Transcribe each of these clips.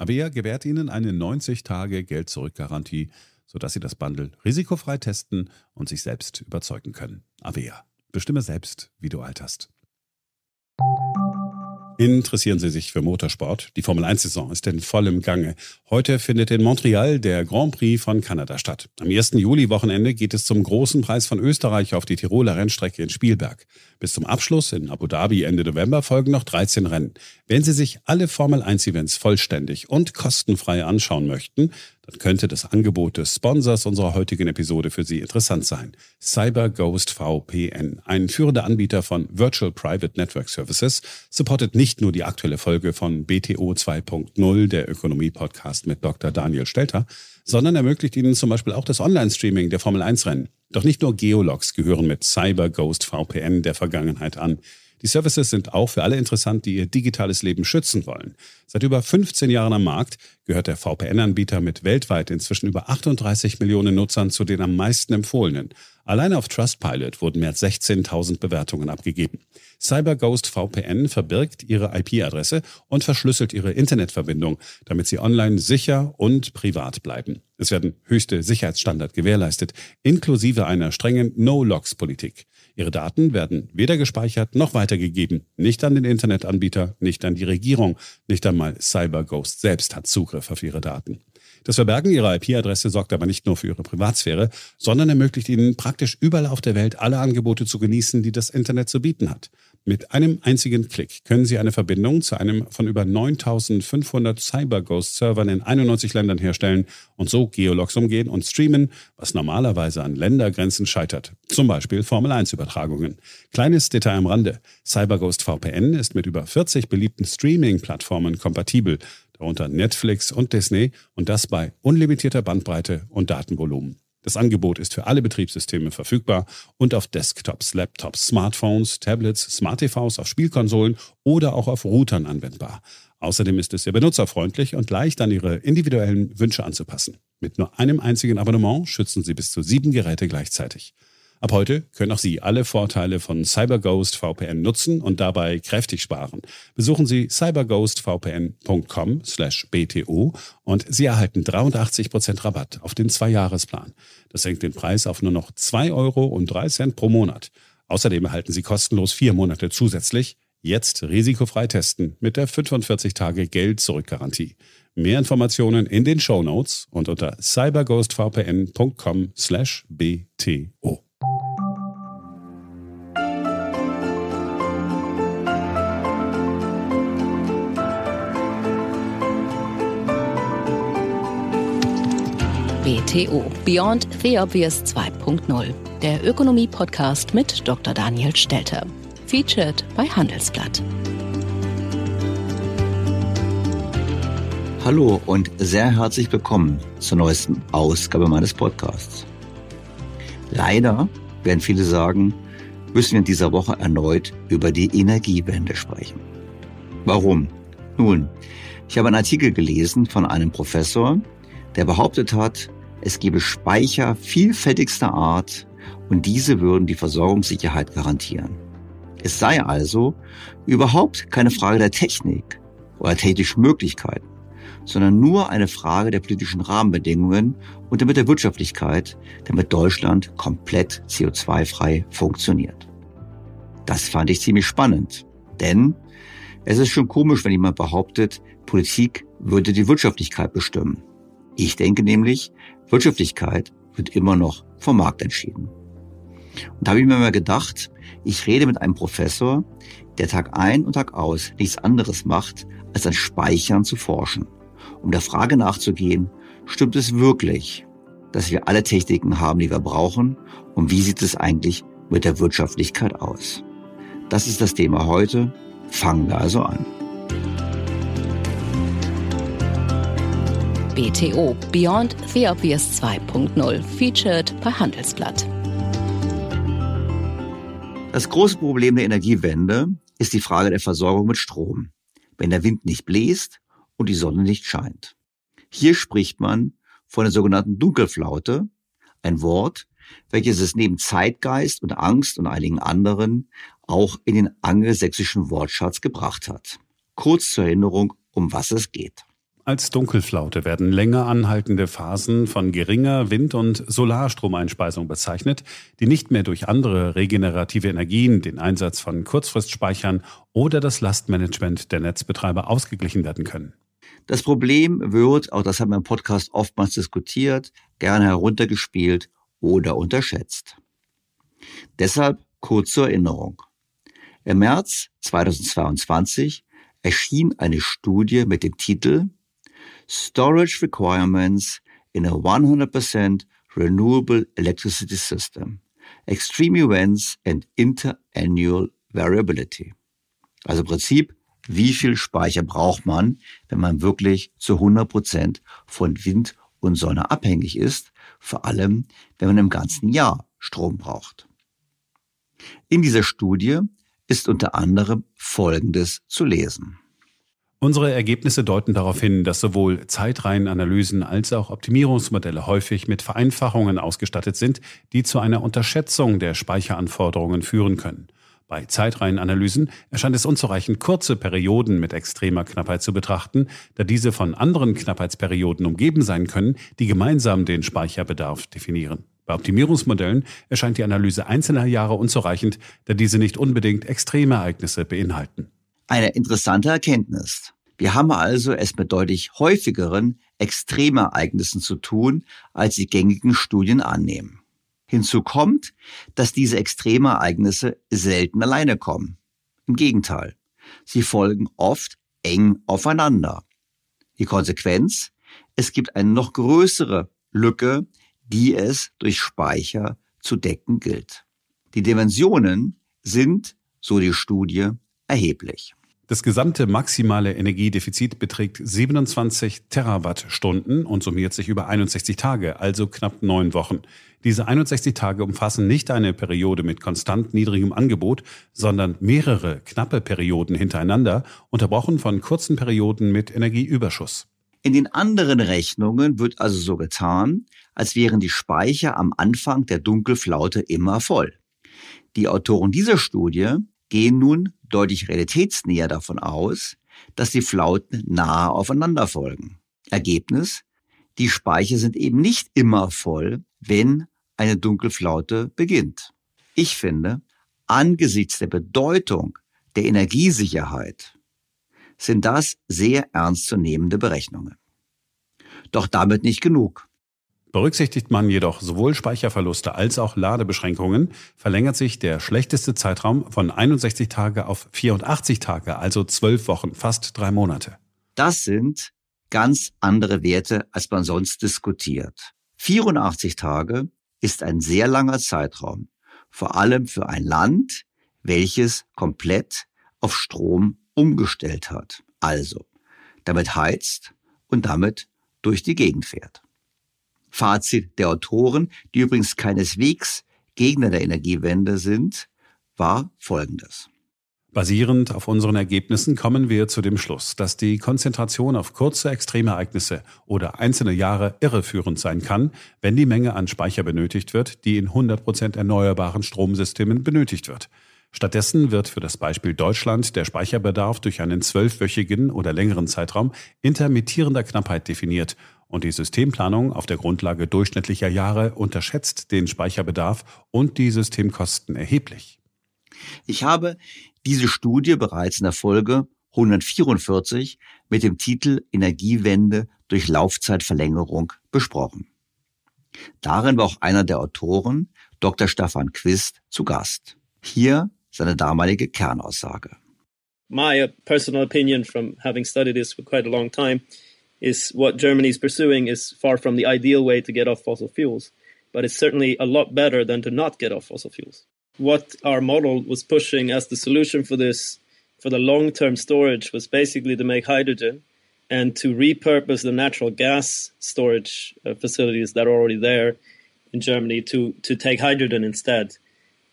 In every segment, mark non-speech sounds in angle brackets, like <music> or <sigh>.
Avea gewährt Ihnen eine 90-Tage-Geld-Zurück-Garantie, sodass Sie das Bundle risikofrei testen und sich selbst überzeugen können. Avea. Bestimme selbst, wie du alterst. Interessieren Sie sich für Motorsport? Die Formel 1-Saison ist in vollem Gange. Heute findet in Montreal der Grand Prix von Kanada statt. Am 1. Juli-Wochenende geht es zum großen Preis von Österreich auf die Tiroler Rennstrecke in Spielberg. Bis zum Abschluss in Abu Dhabi Ende November folgen noch 13 Rennen. Wenn Sie sich alle Formel 1-Events vollständig und kostenfrei anschauen möchten, dann könnte das Angebot des Sponsors unserer heutigen Episode für Sie interessant sein. CyberGhost VPN, ein führender Anbieter von Virtual Private Network Services, supportet nicht nur die aktuelle Folge von BTO 2.0, der Ökonomie-Podcast mit Dr. Daniel Stelter, sondern ermöglicht Ihnen zum Beispiel auch das Online-Streaming der Formel 1-Rennen. Doch nicht nur Geologs gehören mit CyberGhost VPN der Vergangenheit an. Die Services sind auch für alle interessant, die ihr digitales Leben schützen wollen. Seit über 15 Jahren am Markt gehört der VPN-Anbieter mit weltweit inzwischen über 38 Millionen Nutzern zu den am meisten empfohlenen. Alleine auf Trustpilot wurden mehr als 16.000 Bewertungen abgegeben. CyberGhost VPN verbirgt ihre IP-Adresse und verschlüsselt ihre Internetverbindung, damit sie online sicher und privat bleiben. Es werden höchste Sicherheitsstandards gewährleistet, inklusive einer strengen No-Logs-Politik. Ihre Daten werden weder gespeichert noch weitergegeben. Nicht an den Internetanbieter, nicht an die Regierung, nicht einmal CyberGhost selbst hat Zugriff auf Ihre Daten. Das Verbergen Ihrer IP-Adresse sorgt aber nicht nur für Ihre Privatsphäre, sondern ermöglicht Ihnen praktisch überall auf der Welt alle Angebote zu genießen, die das Internet zu bieten hat. Mit einem einzigen Klick können Sie eine Verbindung zu einem von über 9500 CyberGhost-Servern in 91 Ländern herstellen und so Geologs umgehen und streamen, was normalerweise an Ländergrenzen scheitert. Zum Beispiel Formel-1-Übertragungen. Kleines Detail am Rande. CyberGhost VPN ist mit über 40 beliebten Streaming-Plattformen kompatibel, darunter Netflix und Disney und das bei unlimitierter Bandbreite und Datenvolumen. Das Angebot ist für alle Betriebssysteme verfügbar und auf Desktops, Laptops, Smartphones, Tablets, Smart TVs, auf Spielkonsolen oder auch auf Routern anwendbar. Außerdem ist es sehr benutzerfreundlich und leicht an Ihre individuellen Wünsche anzupassen. Mit nur einem einzigen Abonnement schützen Sie bis zu sieben Geräte gleichzeitig. Ab heute können auch Sie alle Vorteile von CyberGhost VPN nutzen und dabei kräftig sparen. Besuchen Sie cyberghostvpn.com/bto und Sie erhalten 83% Rabatt auf den Zweijahresplan. Das senkt den Preis auf nur noch 2,03 Euro pro Monat. Außerdem erhalten Sie kostenlos vier Monate zusätzlich. Jetzt risikofrei testen mit der 45 Tage Geld-Zurück-Garantie. Mehr Informationen in den Show Notes und unter cyberghostvpn.com/bto. BTO Beyond the Obvious 2.0, der Ökonomie-Podcast mit Dr. Daniel Stelter. Featured bei Handelsblatt. Hallo und sehr herzlich willkommen zur neuesten Ausgabe meines Podcasts. Leider, werden viele sagen, müssen wir in dieser Woche erneut über die Energiewende sprechen. Warum? Nun, ich habe einen Artikel gelesen von einem Professor, der behauptet hat, es gebe Speicher vielfältigster Art und diese würden die Versorgungssicherheit garantieren. Es sei also überhaupt keine Frage der Technik oder technischen Möglichkeiten, sondern nur eine Frage der politischen Rahmenbedingungen und damit der Wirtschaftlichkeit, damit Deutschland komplett CO2-frei funktioniert. Das fand ich ziemlich spannend, denn es ist schon komisch, wenn jemand behauptet, Politik würde die Wirtschaftlichkeit bestimmen. Ich denke nämlich, Wirtschaftlichkeit wird immer noch vom Markt entschieden. Und da habe ich mir mal gedacht, ich rede mit einem Professor, der Tag ein und Tag aus nichts anderes macht, als an Speichern zu forschen, um der Frage nachzugehen, stimmt es wirklich, dass wir alle Techniken haben, die wir brauchen, und wie sieht es eigentlich mit der Wirtschaftlichkeit aus? Das ist das Thema heute. Fangen wir also an. BTO Beyond the Obvious 2.0 featured bei Handelsblatt. Das große Problem der Energiewende ist die Frage der Versorgung mit Strom, wenn der Wind nicht bläst und die Sonne nicht scheint. Hier spricht man von der sogenannten Dunkelflaute, ein Wort, welches es neben Zeitgeist und Angst und einigen anderen auch in den angelsächsischen Wortschatz gebracht hat. Kurz zur Erinnerung, um was es geht. Als Dunkelflaute werden länger anhaltende Phasen von geringer Wind- und Solarstromeinspeisung bezeichnet, die nicht mehr durch andere regenerative Energien, den Einsatz von Kurzfristspeichern oder das Lastmanagement der Netzbetreiber ausgeglichen werden können. Das Problem wird, auch das haben wir im Podcast oftmals diskutiert, gerne heruntergespielt oder unterschätzt. Deshalb kurz zur Erinnerung. Im März 2022 erschien eine Studie mit dem Titel storage requirements in a 100% renewable electricity system, extreme events and interannual variability. Also im Prinzip, wie viel Speicher braucht man, wenn man wirklich zu 100% von Wind und Sonne abhängig ist, vor allem wenn man im ganzen Jahr Strom braucht. In dieser Studie ist unter anderem Folgendes zu lesen. Unsere Ergebnisse deuten darauf hin, dass sowohl Zeitreihenanalysen als auch Optimierungsmodelle häufig mit Vereinfachungen ausgestattet sind, die zu einer Unterschätzung der Speicheranforderungen führen können. Bei Zeitreihenanalysen erscheint es unzureichend, kurze Perioden mit extremer Knappheit zu betrachten, da diese von anderen Knappheitsperioden umgeben sein können, die gemeinsam den Speicherbedarf definieren. Bei Optimierungsmodellen erscheint die Analyse einzelner Jahre unzureichend, da diese nicht unbedingt Extremereignisse beinhalten. Eine interessante Erkenntnis. Wir haben also es mit deutlich häufigeren Extremereignissen zu tun, als die gängigen Studien annehmen. Hinzu kommt, dass diese Extremereignisse selten alleine kommen. Im Gegenteil, sie folgen oft eng aufeinander. Die Konsequenz, es gibt eine noch größere Lücke, die es durch Speicher zu decken gilt. Die Dimensionen sind, so die Studie, erheblich. Das gesamte maximale Energiedefizit beträgt 27 Terawattstunden und summiert sich über 61 Tage, also knapp neun Wochen. Diese 61 Tage umfassen nicht eine Periode mit konstant niedrigem Angebot, sondern mehrere knappe Perioden hintereinander, unterbrochen von kurzen Perioden mit Energieüberschuss. In den anderen Rechnungen wird also so getan, als wären die Speicher am Anfang der Dunkelflaute immer voll. Die Autoren dieser Studie gehen nun deutlich realitätsnäher davon aus, dass die Flauten nahe aufeinander folgen. Ergebnis, die Speicher sind eben nicht immer voll, wenn eine Dunkelflaute beginnt. Ich finde, angesichts der Bedeutung der Energiesicherheit sind das sehr ernstzunehmende Berechnungen. Doch damit nicht genug. Berücksichtigt man jedoch sowohl Speicherverluste als auch Ladebeschränkungen, verlängert sich der schlechteste Zeitraum von 61 Tage auf 84 Tage, also 12 Wochen, fast drei Monate. Das sind ganz andere Werte, als man sonst diskutiert. 84 Tage ist ein sehr langer Zeitraum, vor allem für ein Land, welches komplett auf Strom umgestellt hat. Also, damit heizt und damit durch die Gegend fährt. Fazit der Autoren, die übrigens keineswegs Gegner der Energiewende sind, war folgendes. Basierend auf unseren Ergebnissen kommen wir zu dem Schluss, dass die Konzentration auf kurze Extremereignisse oder einzelne Jahre irreführend sein kann, wenn die Menge an Speicher benötigt wird, die in 100% erneuerbaren Stromsystemen benötigt wird. Stattdessen wird für das Beispiel Deutschland der Speicherbedarf durch einen zwölfwöchigen oder längeren Zeitraum intermittierender Knappheit definiert und die Systemplanung auf der Grundlage durchschnittlicher Jahre unterschätzt den Speicherbedarf und die Systemkosten erheblich. Ich habe diese Studie bereits in der Folge 144 mit dem Titel Energiewende durch Laufzeitverlängerung besprochen. Darin war auch einer der Autoren, Dr. Stefan Quist, zu Gast. Hier seine damalige Kernaussage. My personal opinion from having studied this for quite a long time is what Germany is pursuing is far from the ideal way to get off fossil fuels, but it's certainly a lot better than to not get off fossil fuels. What our model was pushing as the solution for this, for the long term storage, was basically to make hydrogen and to repurpose the natural gas storage uh, facilities that are already there in Germany to, to take hydrogen instead.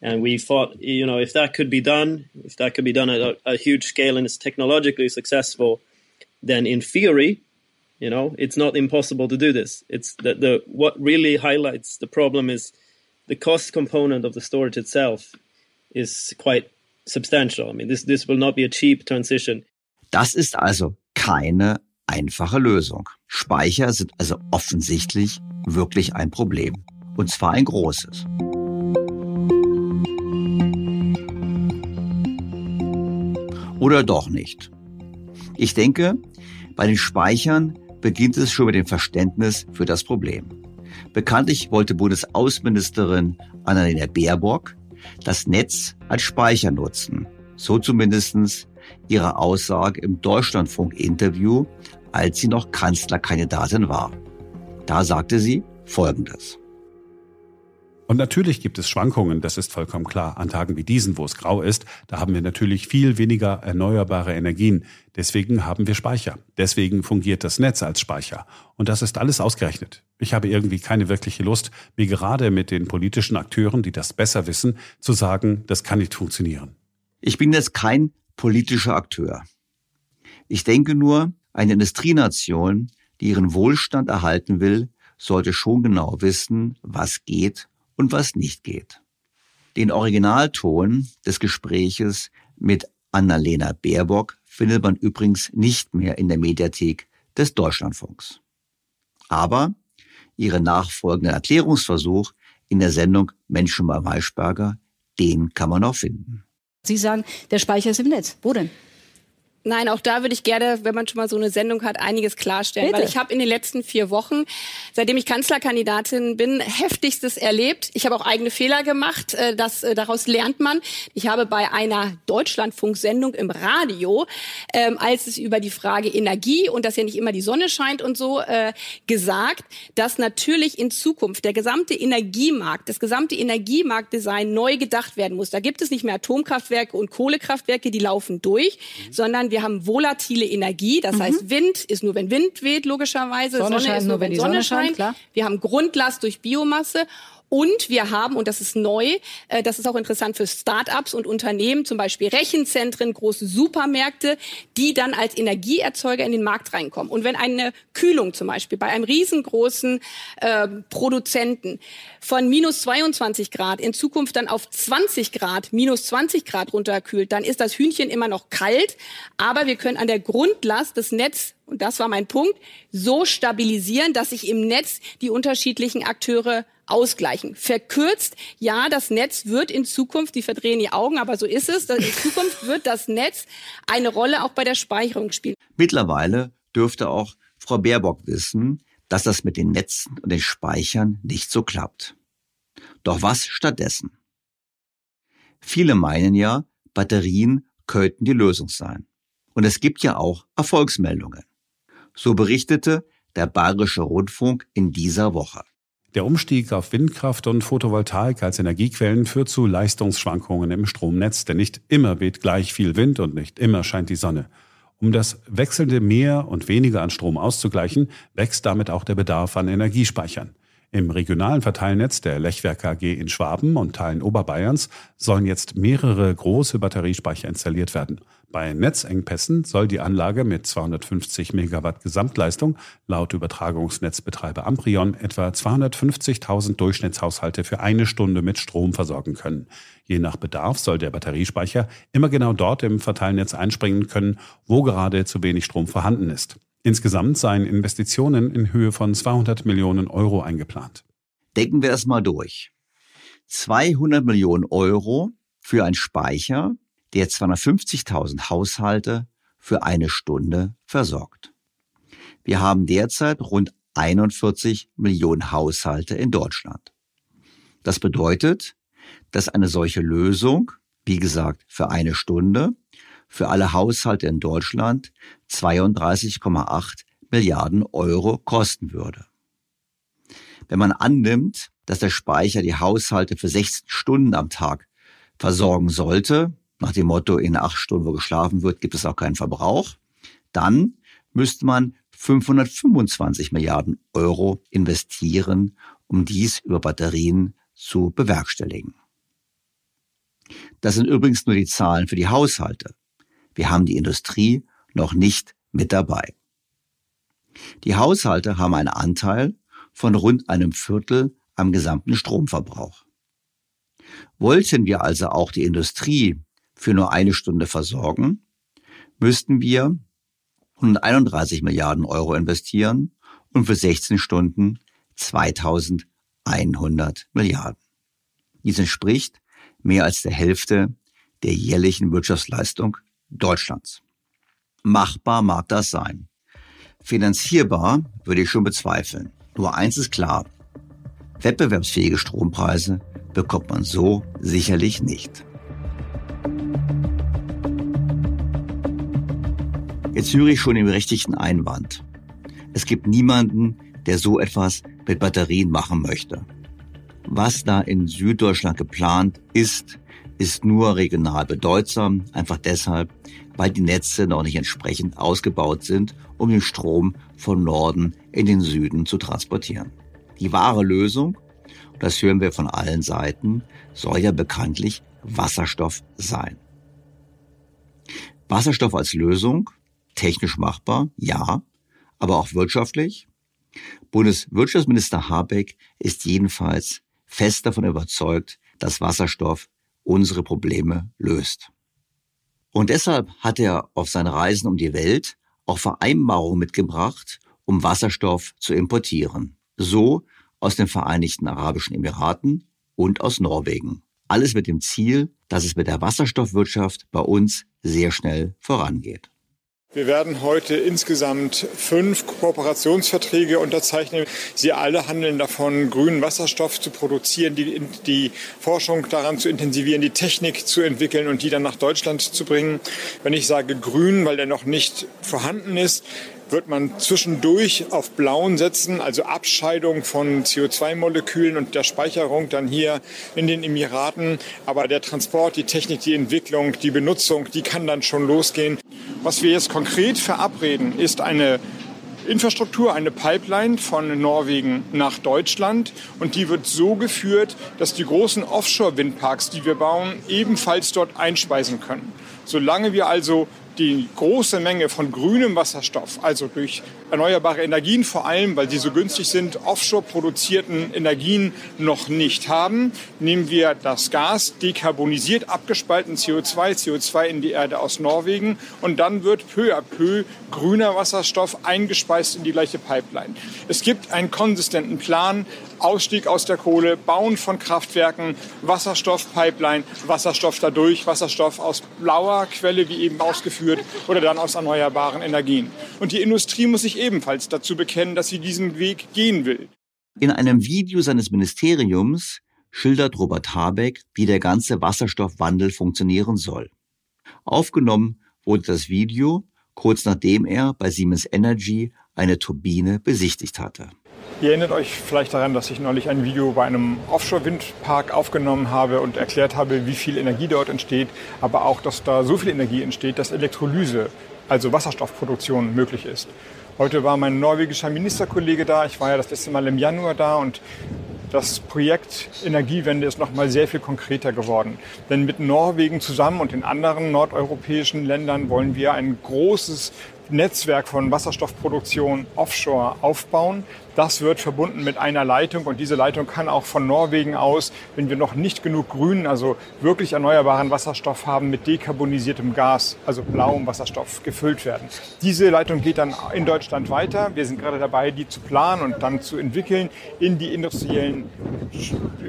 And we thought, you know, if that could be done, if that could be done at a, a huge scale and it's technologically successful, then in theory, You know, it's not impossible to do this. It's that the what really highlights the problem is the cost component of the storage itself is quite substantial. I mean, this this will not be a cheap transition. Das ist also keine einfache Lösung. Speicher sind also offensichtlich wirklich ein Problem. Und zwar ein großes. Oder doch nicht? Ich denke, bei den Speichern beginnt es schon mit dem Verständnis für das Problem. Bekanntlich wollte Bundesaußenministerin Annalena Baerbock das Netz als Speicher nutzen. So zumindestens ihre Aussage im Deutschlandfunk-Interview, als sie noch Kanzlerkandidatin war. Da sagte sie Folgendes. Und natürlich gibt es Schwankungen, das ist vollkommen klar. An Tagen wie diesen, wo es grau ist, da haben wir natürlich viel weniger erneuerbare Energien. Deswegen haben wir Speicher. Deswegen fungiert das Netz als Speicher. Und das ist alles ausgerechnet. Ich habe irgendwie keine wirkliche Lust, mir gerade mit den politischen Akteuren, die das besser wissen, zu sagen, das kann nicht funktionieren. Ich bin jetzt kein politischer Akteur. Ich denke nur, eine Industrienation, die ihren Wohlstand erhalten will, sollte schon genau wissen, was geht und was nicht geht. Den Originalton des Gespräches mit Annalena Baerbock findet man übrigens nicht mehr in der Mediathek des Deutschlandfunks. Aber ihren nachfolgenden Erklärungsversuch in der Sendung Menschen bei Maischberger, den kann man noch finden. Sie sagen, der Speicher ist im Netz. Wo denn? Nein, auch da würde ich gerne, wenn man schon mal so eine Sendung hat, einiges klarstellen. Bitte. Weil ich habe in den letzten vier Wochen, seitdem ich Kanzlerkandidatin bin, heftigstes erlebt. Ich habe auch eigene Fehler gemacht. Äh, das, äh, daraus lernt man. Ich habe bei einer Deutschlandfunksendung im Radio, ähm, als es über die Frage Energie und dass ja nicht immer die Sonne scheint und so, äh, gesagt, dass natürlich in Zukunft der gesamte Energiemarkt, das gesamte Energiemarktdesign neu gedacht werden muss. Da gibt es nicht mehr Atomkraftwerke und Kohlekraftwerke, die laufen durch, mhm. sondern wir wir haben volatile Energie, das mhm. heißt Wind ist nur, wenn Wind weht, logischerweise. Sonne, Sonne ist nur, wenn die Sonne, Sonne scheint. Klar. Wir haben Grundlast durch Biomasse Und wir haben, und das ist neu, äh, das ist auch interessant für Start-ups und Unternehmen, zum Beispiel Rechenzentren, große Supermärkte, die dann als Energieerzeuger in den Markt reinkommen. Und wenn eine Kühlung zum Beispiel bei einem riesengroßen äh, Produzenten von minus 22 Grad in Zukunft dann auf 20 Grad, minus 20 Grad runterkühlt, dann ist das Hühnchen immer noch kalt, aber wir können an der Grundlast des Netz und das war mein Punkt, so stabilisieren, dass sich im Netz die unterschiedlichen Akteure ausgleichen. Verkürzt, ja, das Netz wird in Zukunft, die verdrehen die Augen, aber so ist es, in Zukunft wird das Netz eine Rolle auch bei der Speicherung spielen. Mittlerweile dürfte auch Frau Baerbock wissen, dass das mit den Netzen und den Speichern nicht so klappt. Doch was stattdessen? Viele meinen ja, Batterien könnten die Lösung sein. Und es gibt ja auch Erfolgsmeldungen. So berichtete der Bayerische Rundfunk in dieser Woche. Der Umstieg auf Windkraft und Photovoltaik als Energiequellen führt zu Leistungsschwankungen im Stromnetz, denn nicht immer weht gleich viel Wind und nicht immer scheint die Sonne. Um das wechselnde mehr und weniger an Strom auszugleichen, wächst damit auch der Bedarf an Energiespeichern. Im regionalen Verteilnetz der Lechwerke AG in Schwaben und Teilen Oberbayerns sollen jetzt mehrere große Batteriespeicher installiert werden. Bei Netzengpässen soll die Anlage mit 250 Megawatt Gesamtleistung laut Übertragungsnetzbetreiber Amprion etwa 250.000 Durchschnittshaushalte für eine Stunde mit Strom versorgen können. Je nach Bedarf soll der Batteriespeicher immer genau dort im Verteilnetz einspringen können, wo gerade zu wenig Strom vorhanden ist. Insgesamt seien Investitionen in Höhe von 200 Millionen Euro eingeplant. Denken wir es mal durch. 200 Millionen Euro für einen Speicher, der 250.000 Haushalte für eine Stunde versorgt. Wir haben derzeit rund 41 Millionen Haushalte in Deutschland. Das bedeutet, dass eine solche Lösung, wie gesagt, für eine Stunde für alle Haushalte in Deutschland 32,8 Milliarden Euro kosten würde. Wenn man annimmt, dass der Speicher die Haushalte für 16 Stunden am Tag versorgen sollte, nach dem Motto, in acht Stunden, wo geschlafen wird, gibt es auch keinen Verbrauch, dann müsste man 525 Milliarden Euro investieren, um dies über Batterien zu bewerkstelligen. Das sind übrigens nur die Zahlen für die Haushalte. Wir haben die Industrie noch nicht mit dabei. Die Haushalte haben einen Anteil von rund einem Viertel am gesamten Stromverbrauch. Wollten wir also auch die Industrie für nur eine Stunde versorgen, müssten wir 131 Milliarden Euro investieren und für 16 Stunden 2100 Milliarden. Dies entspricht mehr als der Hälfte der jährlichen Wirtschaftsleistung Deutschlands. Machbar mag das sein. Finanzierbar würde ich schon bezweifeln. Nur eins ist klar. Wettbewerbsfähige Strompreise bekommt man so sicherlich nicht. Jetzt höre ich schon den berechtigten Einwand. Es gibt niemanden, der so etwas mit Batterien machen möchte. Was da in Süddeutschland geplant ist, ist nur regional bedeutsam, einfach deshalb, weil die Netze noch nicht entsprechend ausgebaut sind, um den Strom von Norden in den Süden zu transportieren. Die wahre Lösung, das hören wir von allen Seiten, soll ja bekanntlich Wasserstoff sein. Wasserstoff als Lösung, technisch machbar, ja, aber auch wirtschaftlich. Bundeswirtschaftsminister Habeck ist jedenfalls fest davon überzeugt, dass Wasserstoff unsere Probleme löst. Und deshalb hat er auf seinen Reisen um die Welt auch Vereinbarungen mitgebracht, um Wasserstoff zu importieren. So aus den Vereinigten Arabischen Emiraten und aus Norwegen. Alles mit dem Ziel, dass es mit der Wasserstoffwirtschaft bei uns sehr schnell vorangeht. Wir werden heute insgesamt fünf Kooperationsverträge unterzeichnen. Sie alle handeln davon, grünen Wasserstoff zu produzieren, die, die Forschung daran zu intensivieren, die Technik zu entwickeln und die dann nach Deutschland zu bringen. Wenn ich sage grün, weil der noch nicht vorhanden ist, wird man zwischendurch auf Blauen setzen, also Abscheidung von CO2-Molekülen und der Speicherung dann hier in den Emiraten. Aber der Transport, die Technik, die Entwicklung, die Benutzung, die kann dann schon losgehen. Was wir jetzt konkret verabreden, ist eine Infrastruktur, eine Pipeline von Norwegen nach Deutschland. Und die wird so geführt, dass die großen Offshore-Windparks, die wir bauen, ebenfalls dort einspeisen können. Solange wir also die große Menge von grünem Wasserstoff, also durch erneuerbare Energien vor allem, weil sie so günstig sind, offshore produzierten Energien noch nicht haben, nehmen wir das Gas dekarbonisiert, abgespalten CO2, CO2 in die Erde aus Norwegen und dann wird peu à peu grüner Wasserstoff eingespeist in die gleiche Pipeline. Es gibt einen konsistenten Plan, Ausstieg aus der Kohle, Bauen von Kraftwerken, Wasserstoffpipeline, Wasserstoff dadurch, Wasserstoff aus blauer Quelle, wie eben ausgeführt, oder dann aus erneuerbaren Energien. Und die Industrie muss sich ebenfalls dazu bekennen, dass sie diesen Weg gehen will. In einem Video seines Ministeriums schildert Robert Habeck, wie der ganze Wasserstoffwandel funktionieren soll. Aufgenommen wurde das Video kurz nachdem er bei Siemens Energy eine Turbine besichtigt hatte. Ihr erinnert euch vielleicht daran, dass ich neulich ein Video bei einem Offshore-Windpark aufgenommen habe und erklärt habe, wie viel Energie dort entsteht, aber auch, dass da so viel Energie entsteht, dass Elektrolyse, also Wasserstoffproduktion, möglich ist. Heute war mein norwegischer Ministerkollege da. Ich war ja das letzte Mal im Januar da und das Projekt Energiewende ist noch mal sehr viel konkreter geworden. Denn mit Norwegen zusammen und den anderen nordeuropäischen Ländern wollen wir ein großes Netzwerk von Wasserstoffproduktion offshore aufbauen. Das wird verbunden mit einer Leitung und diese Leitung kann auch von Norwegen aus, wenn wir noch nicht genug grünen, also wirklich erneuerbaren Wasserstoff haben, mit dekarbonisiertem Gas, also blauem Wasserstoff, gefüllt werden. Diese Leitung geht dann in Deutschland weiter. Wir sind gerade dabei, die zu planen und dann zu entwickeln in die industriellen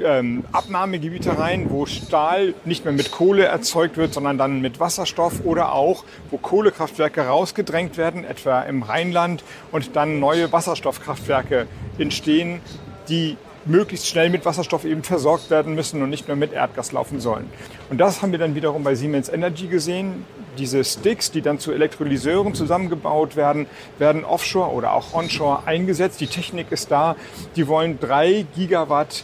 ähm, Abnahmegebiete rein, wo Stahl nicht mehr mit Kohle erzeugt wird, sondern dann mit Wasserstoff oder auch, wo Kohlekraftwerke rausgedrängt werden, etwa im Rheinland, und dann neue Wasserstoffkraftwerke entstehen, die möglichst schnell mit Wasserstoff eben versorgt werden müssen und nicht nur mit Erdgas laufen sollen. Und das haben wir dann wiederum bei Siemens Energy gesehen. Diese Sticks, die dann zu Elektrolyseuren zusammengebaut werden, werden offshore oder auch onshore eingesetzt. Die Technik ist da. Die wollen drei Gigawatt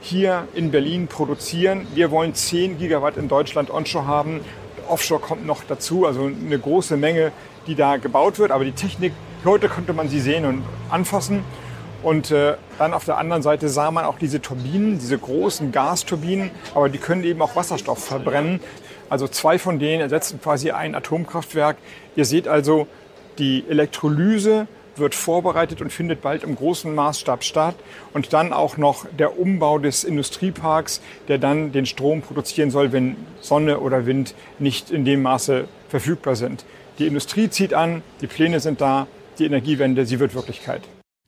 hier in Berlin produzieren. Wir wollen zehn Gigawatt in Deutschland onshore haben. Offshore kommt noch dazu, also eine große Menge, die da gebaut wird. Aber die Technik, heute konnte man sie sehen und anfassen. Und äh, dann auf der anderen Seite sah man auch diese Turbinen, diese großen Gasturbinen, aber die können eben auch Wasserstoff verbrennen. Also zwei von denen ersetzen quasi ein Atomkraftwerk. Ihr seht also, die Elektrolyse wird vorbereitet und findet bald im großen Maßstab statt. Und dann auch noch der Umbau des Industrieparks, der dann den Strom produzieren soll, wenn Sonne oder Wind nicht in dem Maße verfügbar sind. Die Industrie zieht an, die Pläne sind da, die Energiewende, sie wird Wirklichkeit.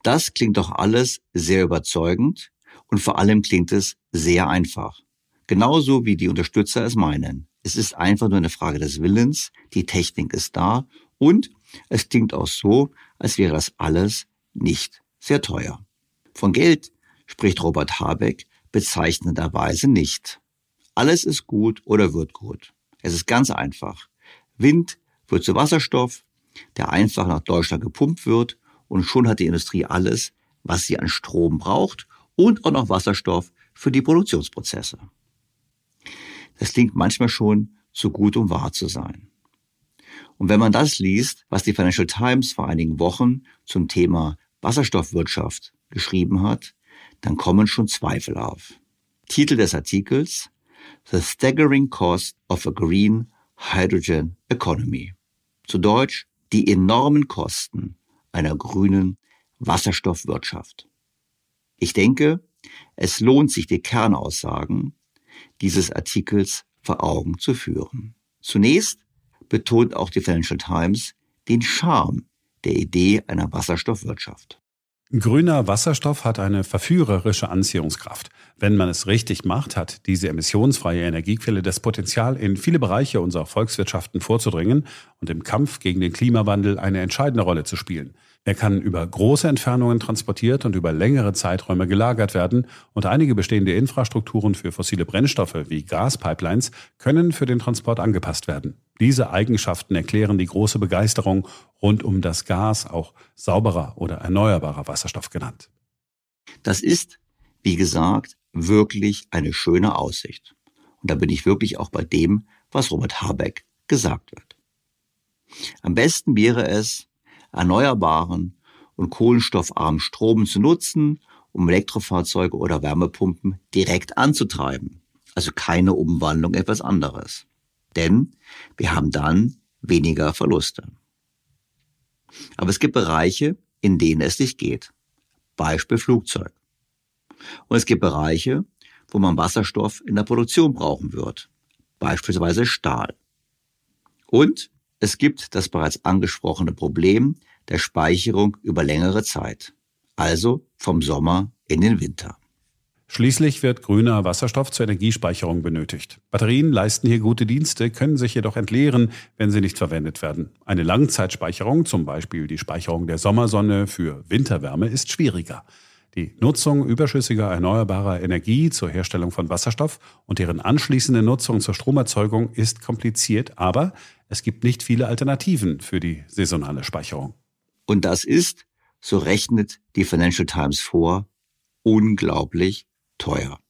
Das klingt doch alles sehr überzeugend und vor allem klingt es sehr einfach. Genauso wie die Unterstützer es meinen. Es ist einfach nur eine Frage des Willens, die Technik ist da und es klingt auch so, als wäre das alles nicht sehr teuer. Von Geld spricht Robert Habeck bezeichnenderweise nicht. Alles ist gut oder wird gut. Es ist ganz einfach. Wind wird zu Wasserstoff, der einfach nach Deutschland gepumpt wird und schon hat die Industrie alles, was sie an Strom braucht und auch noch Wasserstoff für die Produktionsprozesse. Das klingt manchmal schon zu gut, um wahr zu sein. Und wenn man das liest, was die Financial Times vor einigen Wochen zum Thema Wasserstoffwirtschaft geschrieben hat, dann kommen schon Zweifel auf. Titel des Artikels The Staggering Cost of a Green Hydrogen Economy. Zu Deutsch die enormen Kosten einer grünen Wasserstoffwirtschaft. Ich denke, es lohnt sich, die Kernaussagen dieses Artikels vor Augen zu führen. Zunächst betont auch die Financial Times den Charme der Idee einer Wasserstoffwirtschaft. Grüner Wasserstoff hat eine verführerische Anziehungskraft. Wenn man es richtig macht, hat diese emissionsfreie Energiequelle das Potenzial, in viele Bereiche unserer Volkswirtschaften vorzudringen und im Kampf gegen den Klimawandel eine entscheidende Rolle zu spielen. Er kann über große Entfernungen transportiert und über längere Zeiträume gelagert werden und einige bestehende Infrastrukturen für fossile Brennstoffe wie Gaspipelines können für den Transport angepasst werden. Diese Eigenschaften erklären die große Begeisterung rund um das Gas, auch sauberer oder erneuerbarer Wasserstoff genannt. Das ist, wie gesagt, wirklich eine schöne Aussicht. Und da bin ich wirklich auch bei dem, was Robert Habeck gesagt wird. Am besten wäre es, erneuerbaren und kohlenstoffarmen Strom zu nutzen, um Elektrofahrzeuge oder Wärmepumpen direkt anzutreiben. Also keine Umwandlung etwas anderes. Denn wir haben dann weniger Verluste. Aber es gibt Bereiche, in denen es nicht geht. Beispiel Flugzeug. Und es gibt Bereiche, wo man Wasserstoff in der Produktion brauchen wird. Beispielsweise Stahl. Und es gibt das bereits angesprochene Problem der Speicherung über längere Zeit. Also vom Sommer in den Winter. Schließlich wird grüner Wasserstoff zur Energiespeicherung benötigt. Batterien leisten hier gute Dienste, können sich jedoch entleeren, wenn sie nicht verwendet werden. Eine Langzeitspeicherung, zum Beispiel die Speicherung der Sommersonne für Winterwärme, ist schwieriger. Die Nutzung überschüssiger erneuerbarer Energie zur Herstellung von Wasserstoff und deren anschließende Nutzung zur Stromerzeugung ist kompliziert, aber es gibt nicht viele Alternativen für die saisonale Speicherung. Und das ist, so rechnet die Financial Times vor, unglaublich teuer.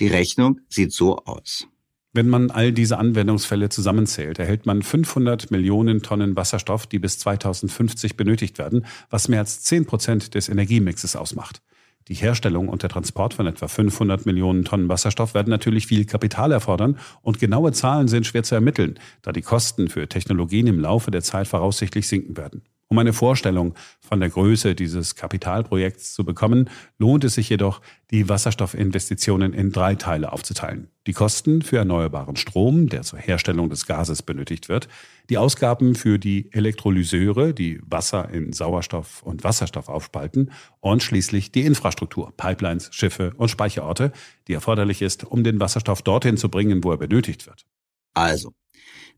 Die Rechnung sieht so aus. Wenn man all diese Anwendungsfälle zusammenzählt, erhält man 500 Millionen Tonnen Wasserstoff, die bis 2050 benötigt werden, was mehr als 10 Prozent des Energiemixes ausmacht. Die Herstellung und der Transport von etwa 500 Millionen Tonnen Wasserstoff werden natürlich viel Kapital erfordern und genaue Zahlen sind schwer zu ermitteln, da die Kosten für Technologien im Laufe der Zeit voraussichtlich sinken werden. Um eine Vorstellung von der Größe dieses Kapitalprojekts zu bekommen, lohnt es sich jedoch, die Wasserstoffinvestitionen in drei Teile aufzuteilen. Die Kosten für erneuerbaren Strom, der zur Herstellung des Gases benötigt wird, die Ausgaben für die Elektrolyseure, die Wasser in Sauerstoff und Wasserstoff aufspalten und schließlich die Infrastruktur, Pipelines, Schiffe und Speicherorte, die erforderlich ist, um den Wasserstoff dorthin zu bringen, wo er benötigt wird. Also,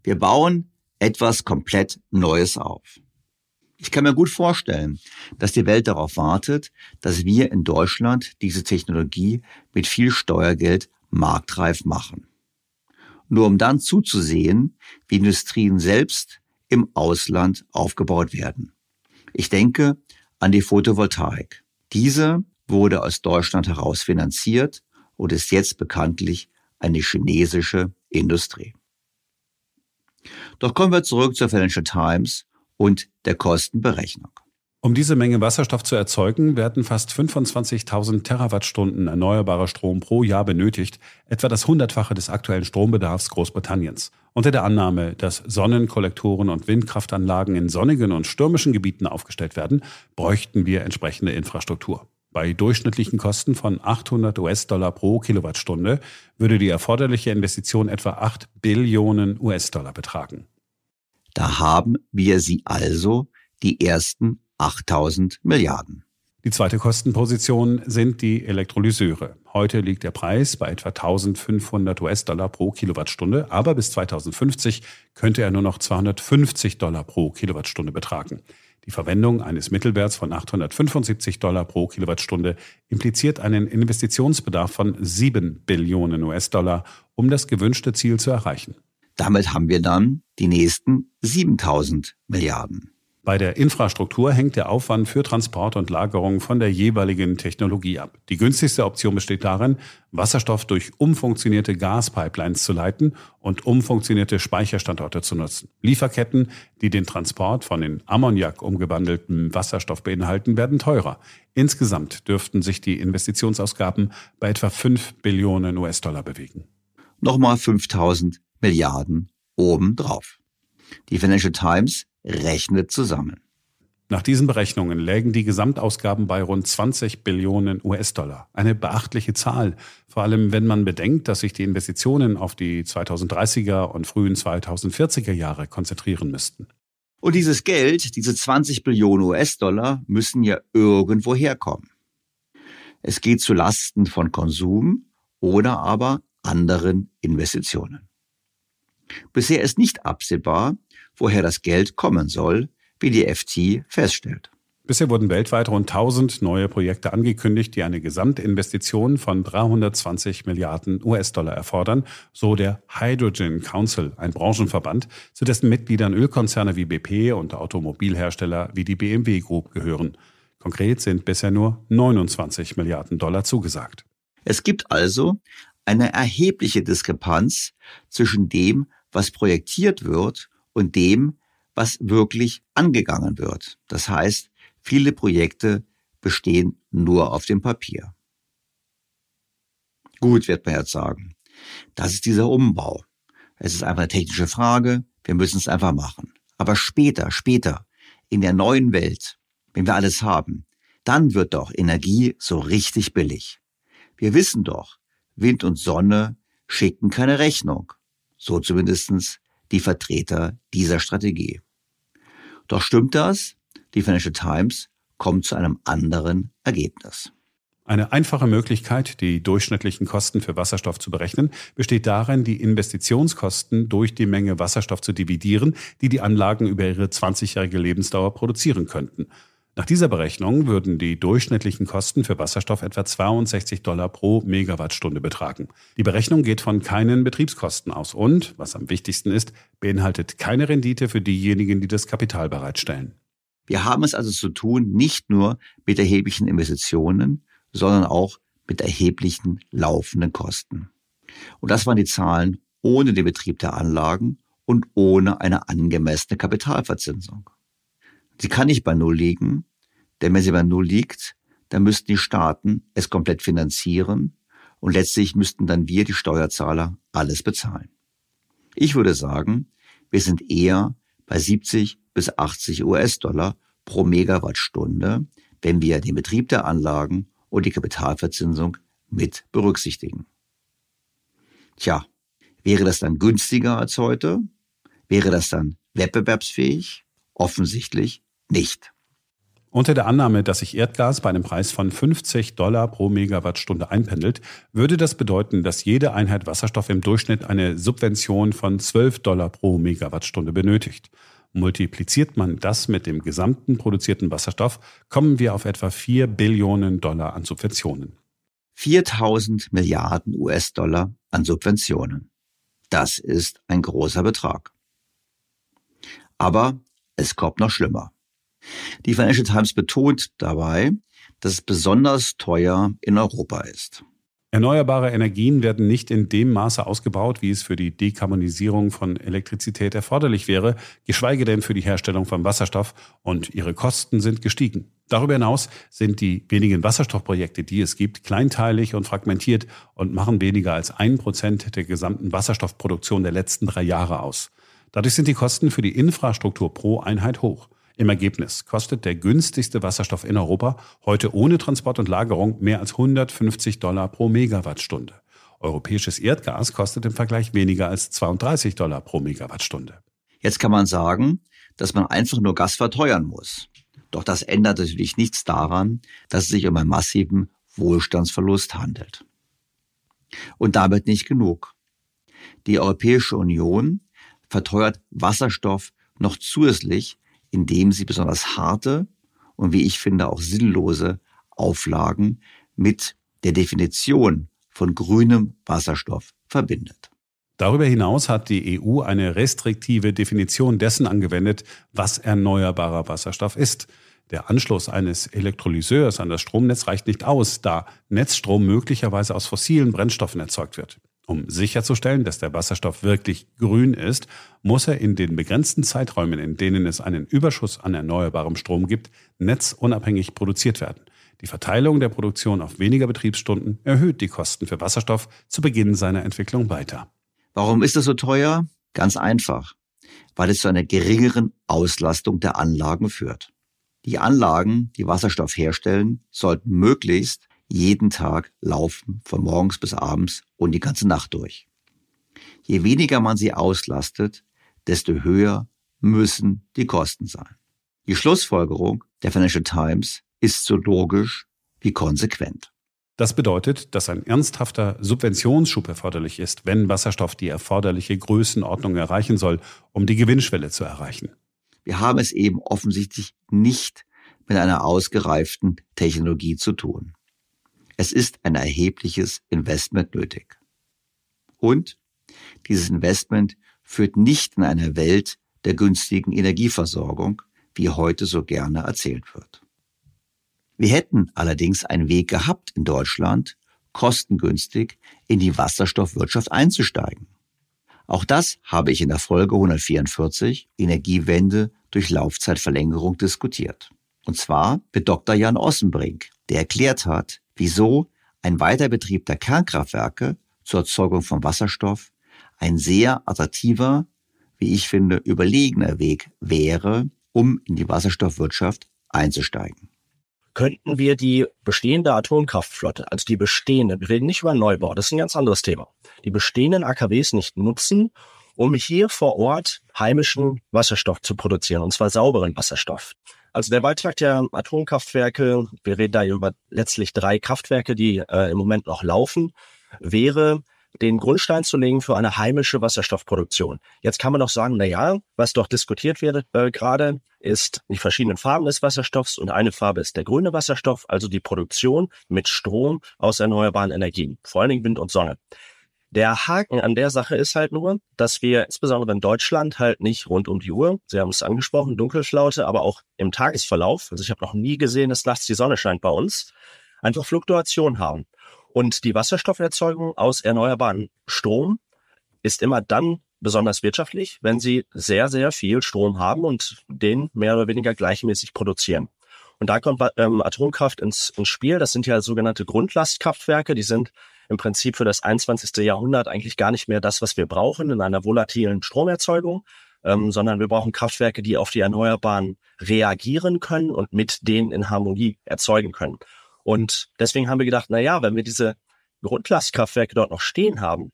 wir bauen etwas komplett Neues auf. Ich kann mir gut vorstellen, dass die Welt darauf wartet, dass wir in Deutschland diese Technologie mit viel Steuergeld marktreif machen. Nur um dann zuzusehen, wie Industrien selbst im Ausland aufgebaut werden. Ich denke an die Photovoltaik. Diese wurde aus Deutschland heraus finanziert und ist jetzt bekanntlich eine chinesische Industrie. Doch kommen wir zurück zur Financial Times und der Kostenberechnung. Um diese Menge Wasserstoff zu erzeugen, werden fast 25.000 Terawattstunden erneuerbarer Strom pro Jahr benötigt, etwa das Hundertfache des aktuellen Strombedarfs Großbritanniens. Unter der Annahme, dass Sonnenkollektoren und Windkraftanlagen in sonnigen und stürmischen Gebieten aufgestellt werden, bräuchten wir entsprechende Infrastruktur. Bei durchschnittlichen Kosten von 800 US-Dollar pro Kilowattstunde würde die erforderliche Investition etwa 8 Billionen US-Dollar betragen. Da haben wir sie also, die ersten 8000 Milliarden. Die zweite Kostenposition sind die Elektrolyseure. Heute liegt der Preis bei etwa 1500 US-Dollar pro Kilowattstunde, aber bis 2050 könnte er nur noch 250 Dollar pro Kilowattstunde betragen. Die Verwendung eines Mittelwerts von 875 Dollar pro Kilowattstunde impliziert einen Investitionsbedarf von 7 Billionen US-Dollar, um das gewünschte Ziel zu erreichen. Damit haben wir dann die nächsten 7000 Milliarden. Bei der Infrastruktur hängt der Aufwand für Transport und Lagerung von der jeweiligen Technologie ab. Die günstigste Option besteht darin, Wasserstoff durch umfunktionierte Gaspipelines zu leiten und umfunktionierte Speicherstandorte zu nutzen. Lieferketten, die den Transport von in Ammoniak umgewandeltem Wasserstoff beinhalten, werden teurer. Insgesamt dürften sich die Investitionsausgaben bei etwa 5 Billionen US-Dollar bewegen. Nochmal 5000 Milliarden obendrauf. Die Financial Times rechnet zusammen. Nach diesen Berechnungen lägen die Gesamtausgaben bei rund 20 Billionen US-Dollar. Eine beachtliche Zahl, vor allem wenn man bedenkt, dass sich die Investitionen auf die 2030er und frühen 2040er Jahre konzentrieren müssten. Und dieses Geld, diese 20 Billionen US-Dollar, müssen ja irgendwo herkommen. Es geht zu Lasten von Konsum oder aber anderen Investitionen. Bisher ist nicht absehbar, woher das Geld kommen soll, wie die FT feststellt. Bisher wurden weltweit rund 1000 neue Projekte angekündigt, die eine Gesamtinvestition von 320 Milliarden US-Dollar erfordern, so der Hydrogen Council, ein Branchenverband, zu dessen Mitgliedern Ölkonzerne wie BP und Automobilhersteller wie die BMW Group gehören. Konkret sind bisher nur 29 Milliarden Dollar zugesagt. Es gibt also eine erhebliche Diskrepanz zwischen dem, was projektiert wird und dem, was wirklich angegangen wird. Das heißt, Viele Projekte bestehen nur auf dem Papier. Gut, wird man jetzt sagen. Das ist dieser Umbau. Es ist einfach eine technische Frage. Wir müssen es einfach machen. Aber später, später, in der neuen Welt, wenn wir alles haben, dann wird doch Energie so richtig billig. Wir wissen doch, Wind und Sonne schicken keine Rechnung. So zumindestens die Vertreter dieser Strategie. Doch stimmt das? Die Financial Times kommt zu einem anderen Ergebnis. Eine einfache Möglichkeit, die durchschnittlichen Kosten für Wasserstoff zu berechnen, besteht darin, die Investitionskosten durch die Menge Wasserstoff zu dividieren, die die Anlagen über ihre 20-jährige Lebensdauer produzieren könnten. Nach dieser Berechnung würden die durchschnittlichen Kosten für Wasserstoff etwa 62 Dollar pro Megawattstunde betragen. Die Berechnung geht von keinen Betriebskosten aus und, was am wichtigsten ist, beinhaltet keine Rendite für diejenigen, die das Kapital bereitstellen. Wir haben es also zu tun nicht nur mit erheblichen Investitionen, sondern auch mit erheblichen laufenden Kosten. Und das waren die Zahlen ohne den Betrieb der Anlagen und ohne eine angemessene Kapitalverzinsung. Sie kann nicht bei Null liegen, denn wenn sie bei Null liegt, dann müssten die Staaten es komplett finanzieren und letztlich müssten dann wir, die Steuerzahler, alles bezahlen. Ich würde sagen, wir sind eher bei 70 bis 80 US-Dollar pro Megawattstunde, wenn wir den Betrieb der Anlagen und die Kapitalverzinsung mit berücksichtigen. Tja, wäre das dann günstiger als heute? Wäre das dann wettbewerbsfähig? Offensichtlich nicht. Unter der Annahme, dass sich Erdgas bei einem Preis von 50 Dollar pro Megawattstunde einpendelt, würde das bedeuten, dass jede Einheit Wasserstoff im Durchschnitt eine Subvention von 12 Dollar pro Megawattstunde benötigt. Multipliziert man das mit dem gesamten produzierten Wasserstoff, kommen wir auf etwa 4 Billionen Dollar an Subventionen. 4000 Milliarden US-Dollar an Subventionen. Das ist ein großer Betrag. Aber es kommt noch schlimmer. Die Financial Times betont dabei, dass es besonders teuer in Europa ist. Erneuerbare Energien werden nicht in dem Maße ausgebaut, wie es für die Dekarbonisierung von Elektrizität erforderlich wäre, geschweige denn für die Herstellung von Wasserstoff, und ihre Kosten sind gestiegen. Darüber hinaus sind die wenigen Wasserstoffprojekte, die es gibt, kleinteilig und fragmentiert und machen weniger als ein Prozent der gesamten Wasserstoffproduktion der letzten drei Jahre aus. Dadurch sind die Kosten für die Infrastruktur pro Einheit hoch. Im Ergebnis kostet der günstigste Wasserstoff in Europa heute ohne Transport und Lagerung mehr als 150 Dollar pro Megawattstunde. Europäisches Erdgas kostet im Vergleich weniger als 32 Dollar pro Megawattstunde. Jetzt kann man sagen, dass man einfach nur Gas verteuern muss. Doch das ändert natürlich nichts daran, dass es sich um einen massiven Wohlstandsverlust handelt. Und damit nicht genug. Die Europäische Union verteuert Wasserstoff noch zusätzlich indem sie besonders harte und wie ich finde auch sinnlose Auflagen mit der Definition von grünem Wasserstoff verbindet. Darüber hinaus hat die EU eine restriktive Definition dessen angewendet, was erneuerbarer Wasserstoff ist. Der Anschluss eines Elektrolyseurs an das Stromnetz reicht nicht aus, da Netzstrom möglicherweise aus fossilen Brennstoffen erzeugt wird. Um sicherzustellen, dass der Wasserstoff wirklich grün ist, muss er in den begrenzten Zeiträumen, in denen es einen Überschuss an erneuerbarem Strom gibt, netzunabhängig produziert werden. Die Verteilung der Produktion auf weniger Betriebsstunden erhöht die Kosten für Wasserstoff zu Beginn seiner Entwicklung weiter. Warum ist es so teuer? Ganz einfach, weil es zu einer geringeren Auslastung der Anlagen führt. Die Anlagen, die Wasserstoff herstellen, sollten möglichst jeden Tag laufen, von morgens bis abends und die ganze Nacht durch. Je weniger man sie auslastet, desto höher müssen die Kosten sein. Die Schlussfolgerung der Financial Times ist so logisch wie konsequent. Das bedeutet, dass ein ernsthafter Subventionsschub erforderlich ist, wenn Wasserstoff die erforderliche Größenordnung erreichen soll, um die Gewinnschwelle zu erreichen. Wir haben es eben offensichtlich nicht mit einer ausgereiften Technologie zu tun. Es ist ein erhebliches Investment nötig. Und dieses Investment führt nicht in eine Welt der günstigen Energieversorgung, wie heute so gerne erzählt wird. Wir hätten allerdings einen Weg gehabt in Deutschland, kostengünstig in die Wasserstoffwirtschaft einzusteigen. Auch das habe ich in der Folge 144 Energiewende durch Laufzeitverlängerung diskutiert. Und zwar mit Dr. Jan Ossenbrink, der erklärt hat, wieso ein Weiterbetrieb der Kernkraftwerke zur Erzeugung von Wasserstoff ein sehr attraktiver, wie ich finde, überlegener Weg wäre, um in die Wasserstoffwirtschaft einzusteigen. Könnten wir die bestehende Atomkraftflotte, also die bestehenden, wir reden nicht über Neubau, das ist ein ganz anderes Thema, die bestehenden AKWs nicht nutzen, um hier vor Ort heimischen Wasserstoff zu produzieren, und zwar sauberen Wasserstoff. Also der Beitrag der Atomkraftwerke, wir reden da über letztlich drei Kraftwerke, die äh, im Moment noch laufen, wäre den Grundstein zu legen für eine heimische Wasserstoffproduktion. Jetzt kann man noch sagen, na ja, was doch diskutiert wird äh, gerade, ist die verschiedenen Farben des Wasserstoffs und eine Farbe ist der grüne Wasserstoff, also die Produktion mit Strom aus erneuerbaren Energien, vor allen Dingen Wind und Sonne. Der Haken an der Sache ist halt nur, dass wir insbesondere in Deutschland halt nicht rund um die Uhr, Sie haben es angesprochen, Dunkelflaute, aber auch im Tagesverlauf, also ich habe noch nie gesehen, dass nachts die Sonne scheint bei uns, einfach Fluktuation haben. Und die Wasserstofferzeugung aus erneuerbaren Strom ist immer dann besonders wirtschaftlich, wenn sie sehr, sehr viel Strom haben und den mehr oder weniger gleichmäßig produzieren. Und da kommt ähm, Atomkraft ins, ins Spiel. Das sind ja sogenannte Grundlastkraftwerke. Die sind im Prinzip für das 21. Jahrhundert eigentlich gar nicht mehr das, was wir brauchen in einer volatilen Stromerzeugung, ähm, sondern wir brauchen Kraftwerke, die auf die Erneuerbaren reagieren können und mit denen in Harmonie erzeugen können. Und deswegen haben wir gedacht, na ja, wenn wir diese Grundlastkraftwerke dort noch stehen haben,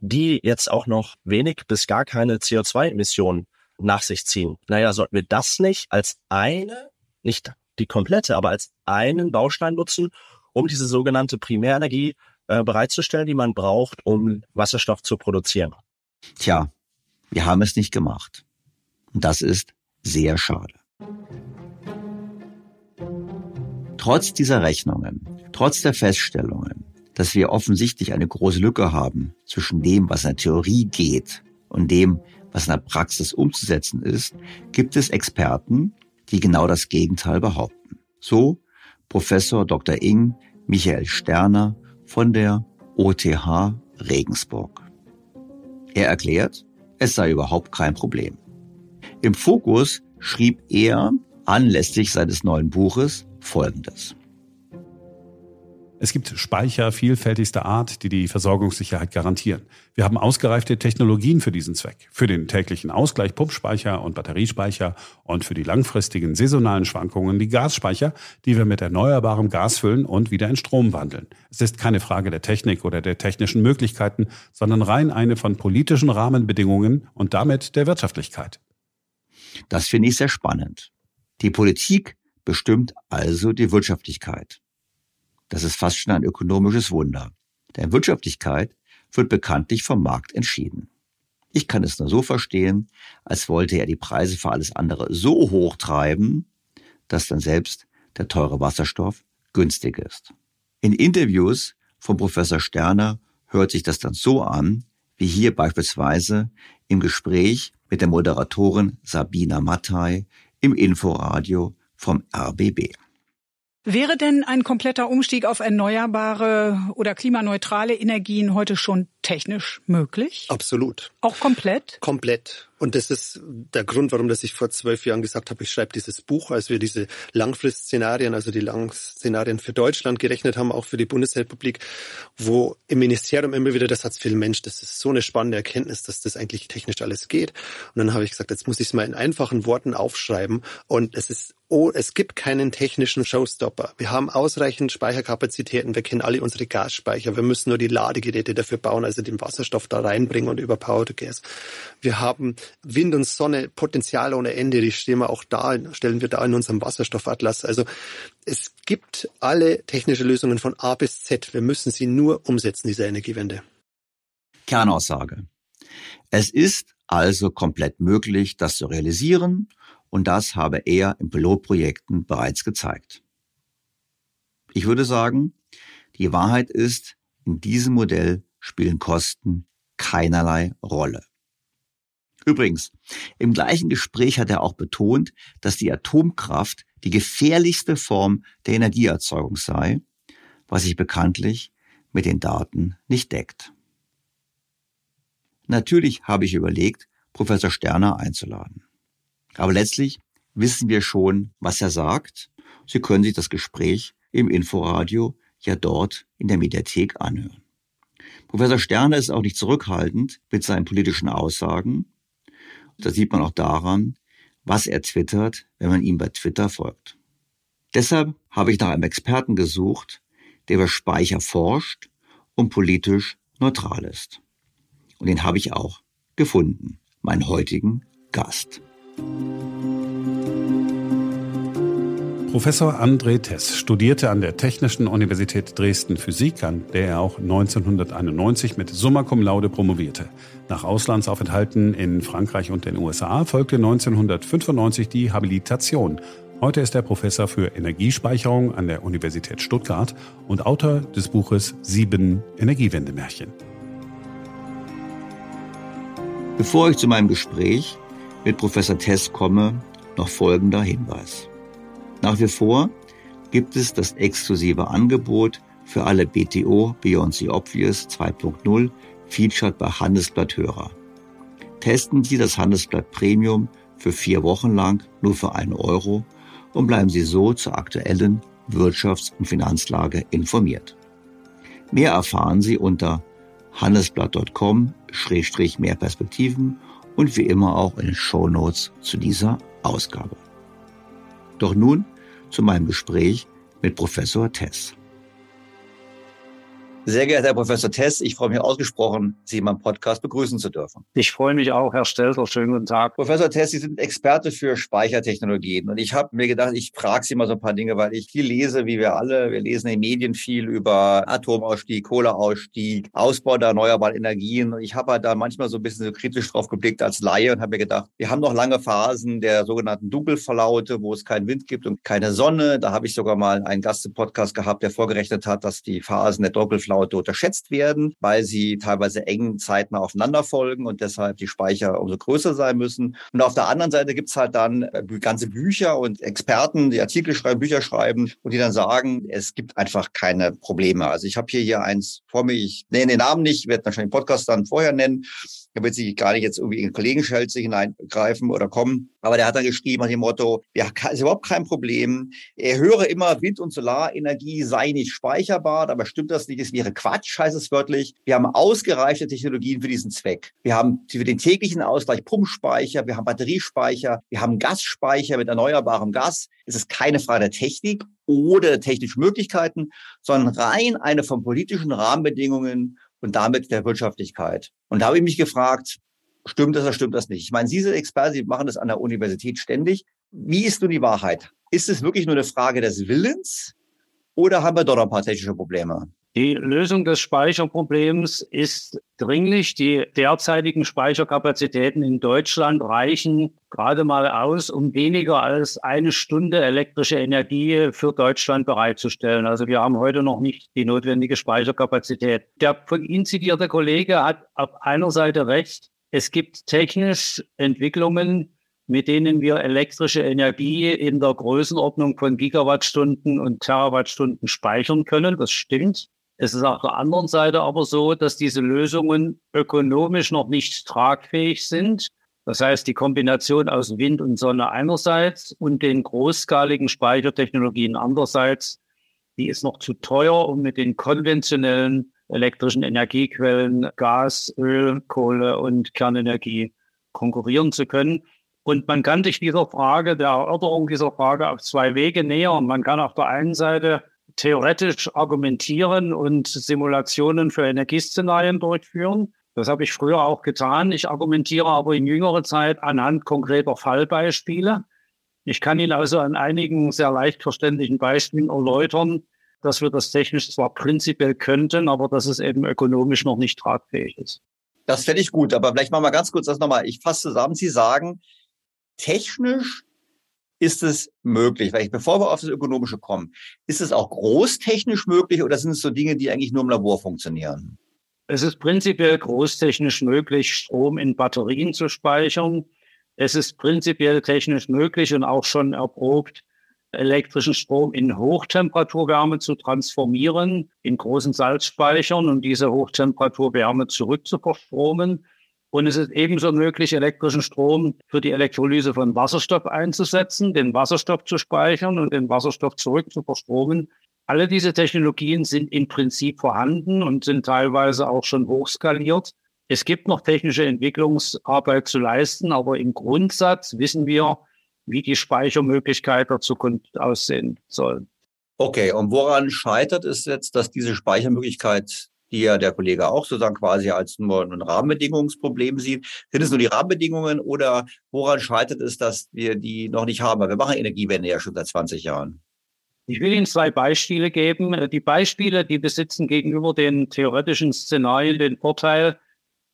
die jetzt auch noch wenig bis gar keine CO2-Emissionen nach sich ziehen. Naja, sollten wir das nicht als eine, nicht die komplette, aber als einen Baustein nutzen, um diese sogenannte Primärenergie äh, bereitzustellen, die man braucht, um Wasserstoff zu produzieren. Tja, wir haben es nicht gemacht. Und das ist sehr schade. Trotz dieser Rechnungen, trotz der Feststellungen, dass wir offensichtlich eine große Lücke haben zwischen dem, was in der Theorie geht und dem, was in der Praxis umzusetzen ist, gibt es Experten, die genau das Gegenteil behaupten. So Professor Dr. Ing Michael Sterner von der OTH Regensburg. Er erklärt, es sei überhaupt kein Problem. Im Fokus schrieb er anlässlich seines neuen Buches Folgendes. Es gibt Speicher vielfältigster Art, die die Versorgungssicherheit garantieren. Wir haben ausgereifte Technologien für diesen Zweck. Für den täglichen Ausgleich Pumpspeicher und Batteriespeicher und für die langfristigen saisonalen Schwankungen die Gasspeicher, die wir mit erneuerbarem Gas füllen und wieder in Strom wandeln. Es ist keine Frage der Technik oder der technischen Möglichkeiten, sondern rein eine von politischen Rahmenbedingungen und damit der Wirtschaftlichkeit. Das finde ich sehr spannend. Die Politik bestimmt also die Wirtschaftlichkeit. Das ist fast schon ein ökonomisches Wunder. Denn Wirtschaftlichkeit wird bekanntlich vom Markt entschieden. Ich kann es nur so verstehen, als wollte er die Preise für alles andere so hoch treiben, dass dann selbst der teure Wasserstoff günstig ist. In Interviews von Professor Sterner hört sich das dann so an, wie hier beispielsweise im Gespräch mit der Moderatorin Sabina Mattei im Inforadio vom RBB. Wäre denn ein kompletter Umstieg auf erneuerbare oder klimaneutrale Energien heute schon technisch möglich? Absolut. Auch komplett? Komplett. Und das ist der Grund, warum dass ich vor zwölf Jahren gesagt habe, ich schreibe dieses Buch, als wir diese Langfristszenarien, also die Langszenarien für Deutschland gerechnet haben, auch für die Bundesrepublik, wo im Ministerium immer wieder der Satz fiel, Mensch, das ist so eine spannende Erkenntnis, dass das eigentlich technisch alles geht. Und dann habe ich gesagt, jetzt muss ich es mal in einfachen Worten aufschreiben. Und es ist oh, es gibt keinen technischen Showstopper. Wir haben ausreichend Speicherkapazitäten. Wir kennen alle unsere Gasspeicher. Wir müssen nur die Ladegeräte dafür bauen, also den Wasserstoff da reinbringen und über Power to Gas. Wir haben Wind und Sonne, Potenzial ohne Ende, die stehen wir auch da, stellen wir da in unserem Wasserstoffatlas. Also es gibt alle technische Lösungen von A bis Z. Wir müssen sie nur umsetzen, diese Energiewende. Kernaussage. Es ist also komplett möglich, das zu realisieren, und das habe er in Pilotprojekten bereits gezeigt. Ich würde sagen, die Wahrheit ist, in diesem Modell spielen Kosten keinerlei Rolle. Übrigens, im gleichen Gespräch hat er auch betont, dass die Atomkraft die gefährlichste Form der Energieerzeugung sei, was sich bekanntlich mit den Daten nicht deckt. Natürlich habe ich überlegt, Professor Sterner einzuladen. Aber letztlich wissen wir schon, was er sagt. Sie können sich das Gespräch im Inforadio ja dort in der Mediathek anhören. Professor Sterne ist auch nicht zurückhaltend mit seinen politischen Aussagen. Das sieht man auch daran, was er twittert, wenn man ihm bei Twitter folgt. Deshalb habe ich nach einem Experten gesucht, der über Speicher forscht und politisch neutral ist. Und den habe ich auch gefunden, meinen heutigen Gast. Professor André Tess studierte an der Technischen Universität Dresden Physik, an der er auch 1991 mit Summa Cum Laude promovierte. Nach Auslandsaufenthalten in Frankreich und den USA folgte 1995 die Habilitation. Heute ist er Professor für Energiespeicherung an der Universität Stuttgart und Autor des Buches Sieben Energiewendemärchen. Bevor ich zu meinem Gespräch mit Professor Tess komme, noch folgender Hinweis. Nach wie vor gibt es das exklusive Angebot für alle BTO Beyond the Obvious 2.0 featured bei Handelsblatt Hörer. Testen Sie das Handelsblatt Premium für vier Wochen lang nur für einen Euro und bleiben Sie so zur aktuellen Wirtschafts- und Finanzlage informiert. Mehr erfahren Sie unter handelsblatt.com-mehr Perspektiven und wie immer auch in den Show Notes zu dieser Ausgabe. Doch nun zu meinem Gespräch mit Professor Tess. Sehr geehrter Herr Professor Tess, ich freue mich ausgesprochen, Sie in meinem Podcast begrüßen zu dürfen. Ich freue mich auch, Herr Stelter. Schönen guten Tag. Professor Tess, Sie sind Experte für Speichertechnologien. Und ich habe mir gedacht, ich frage Sie mal so ein paar Dinge, weil ich viel lese, wie wir alle. Wir lesen in den Medien viel über Atomausstieg, Kohleausstieg, Ausbau der erneuerbaren Energien. Und ich habe halt da manchmal so ein bisschen so kritisch drauf geblickt als Laie und habe mir gedacht, wir haben noch lange Phasen der sogenannten Dunkelverlaute, wo es keinen Wind gibt und keine Sonne. Da habe ich sogar mal einen Gast im Podcast gehabt, der vorgerechnet hat, dass die Phasen der Dunkelverlaute Cloud unterschätzt werden, weil sie teilweise engen Zeiten aufeinander folgen und deshalb die Speicher umso größer sein müssen. Und auf der anderen Seite gibt's halt dann äh, ganze Bücher und Experten, die Artikel schreiben, Bücher schreiben und die dann sagen, es gibt einfach keine Probleme. Also ich habe hier hier eins vor mir, ich nenne den Namen nicht, werde wahrscheinlich den Podcast dann vorher nennen. Da wird sich gar nicht jetzt irgendwie in Kollegenschelze hineingreifen oder kommen. Aber der hat dann geschrieben nach dem Motto, ja, ist überhaupt kein Problem. Er höre immer, Wind- und Solarenergie sei nicht speicherbar. aber stimmt das nicht. Es wäre Quatsch, heißt es wörtlich. Wir haben ausgereifte Technologien für diesen Zweck. Wir haben für den täglichen Ausgleich Pumpspeicher, wir haben Batteriespeicher, wir haben Gasspeicher mit erneuerbarem Gas. Es ist keine Frage der Technik oder technischen Möglichkeiten, sondern rein eine von politischen Rahmenbedingungen und damit der Wirtschaftlichkeit. Und da habe ich mich gefragt, stimmt das oder stimmt das nicht? Ich meine, Sie sind Experte, Sie machen das an der Universität ständig. Wie ist nun die Wahrheit? Ist es wirklich nur eine Frage des Willens oder haben wir doch noch ein paar technische Probleme? Die Lösung des Speicherproblems ist dringlich. Die derzeitigen Speicherkapazitäten in Deutschland reichen gerade mal aus, um weniger als eine Stunde elektrische Energie für Deutschland bereitzustellen. Also wir haben heute noch nicht die notwendige Speicherkapazität. Der von Ihnen zitierte Kollege hat auf einer Seite recht. Es gibt technisch Entwicklungen, mit denen wir elektrische Energie in der Größenordnung von Gigawattstunden und Terawattstunden speichern können. Das stimmt. Es ist auf der anderen Seite aber so, dass diese Lösungen ökonomisch noch nicht tragfähig sind. Das heißt, die Kombination aus Wind und Sonne einerseits und den großskaligen Speichertechnologien andererseits, die ist noch zu teuer, um mit den konventionellen elektrischen Energiequellen Gas, Öl, Kohle und Kernenergie konkurrieren zu können. Und man kann sich dieser Frage, der Erörterung dieser Frage auf zwei Wege nähern. Man kann auf der einen Seite theoretisch argumentieren und Simulationen für Energieszenarien durchführen. Das habe ich früher auch getan. Ich argumentiere aber in jüngerer Zeit anhand konkreter Fallbeispiele. Ich kann Ihnen also an einigen sehr leicht verständlichen Beispielen erläutern, dass wir das technisch zwar prinzipiell könnten, aber dass es eben ökonomisch noch nicht tragfähig ist. Das fände ich gut, aber vielleicht machen wir ganz kurz das nochmal. Ich fasse zusammen. Sie sagen, technisch ist es möglich? Weil ich, bevor wir auf das Ökonomische kommen, ist es auch großtechnisch möglich oder sind es so Dinge, die eigentlich nur im Labor funktionieren? Es ist prinzipiell großtechnisch möglich, Strom in Batterien zu speichern. Es ist prinzipiell technisch möglich und auch schon erprobt, elektrischen Strom in Hochtemperaturwärme zu transformieren, in großen Salzspeichern und diese Hochtemperaturwärme zurückzuverstromen. Und es ist ebenso möglich, elektrischen Strom für die Elektrolyse von Wasserstoff einzusetzen, den Wasserstoff zu speichern und den Wasserstoff zurück zu verstromen. Alle diese Technologien sind im Prinzip vorhanden und sind teilweise auch schon hochskaliert. Es gibt noch technische Entwicklungsarbeit zu leisten, aber im Grundsatz wissen wir, wie die Speichermöglichkeit der Zukunft aussehen soll. Okay, und woran scheitert es jetzt, dass diese Speichermöglichkeit die ja der Kollege auch sozusagen quasi als nur ein Rahmenbedingungsproblem sieht. Sind es nur die Rahmenbedingungen oder woran scheitert es, dass wir die noch nicht haben? Wir machen Energiewende ja schon seit 20 Jahren. Ich will Ihnen zwei Beispiele geben. Die Beispiele, die besitzen gegenüber den theoretischen Szenarien den Vorteil,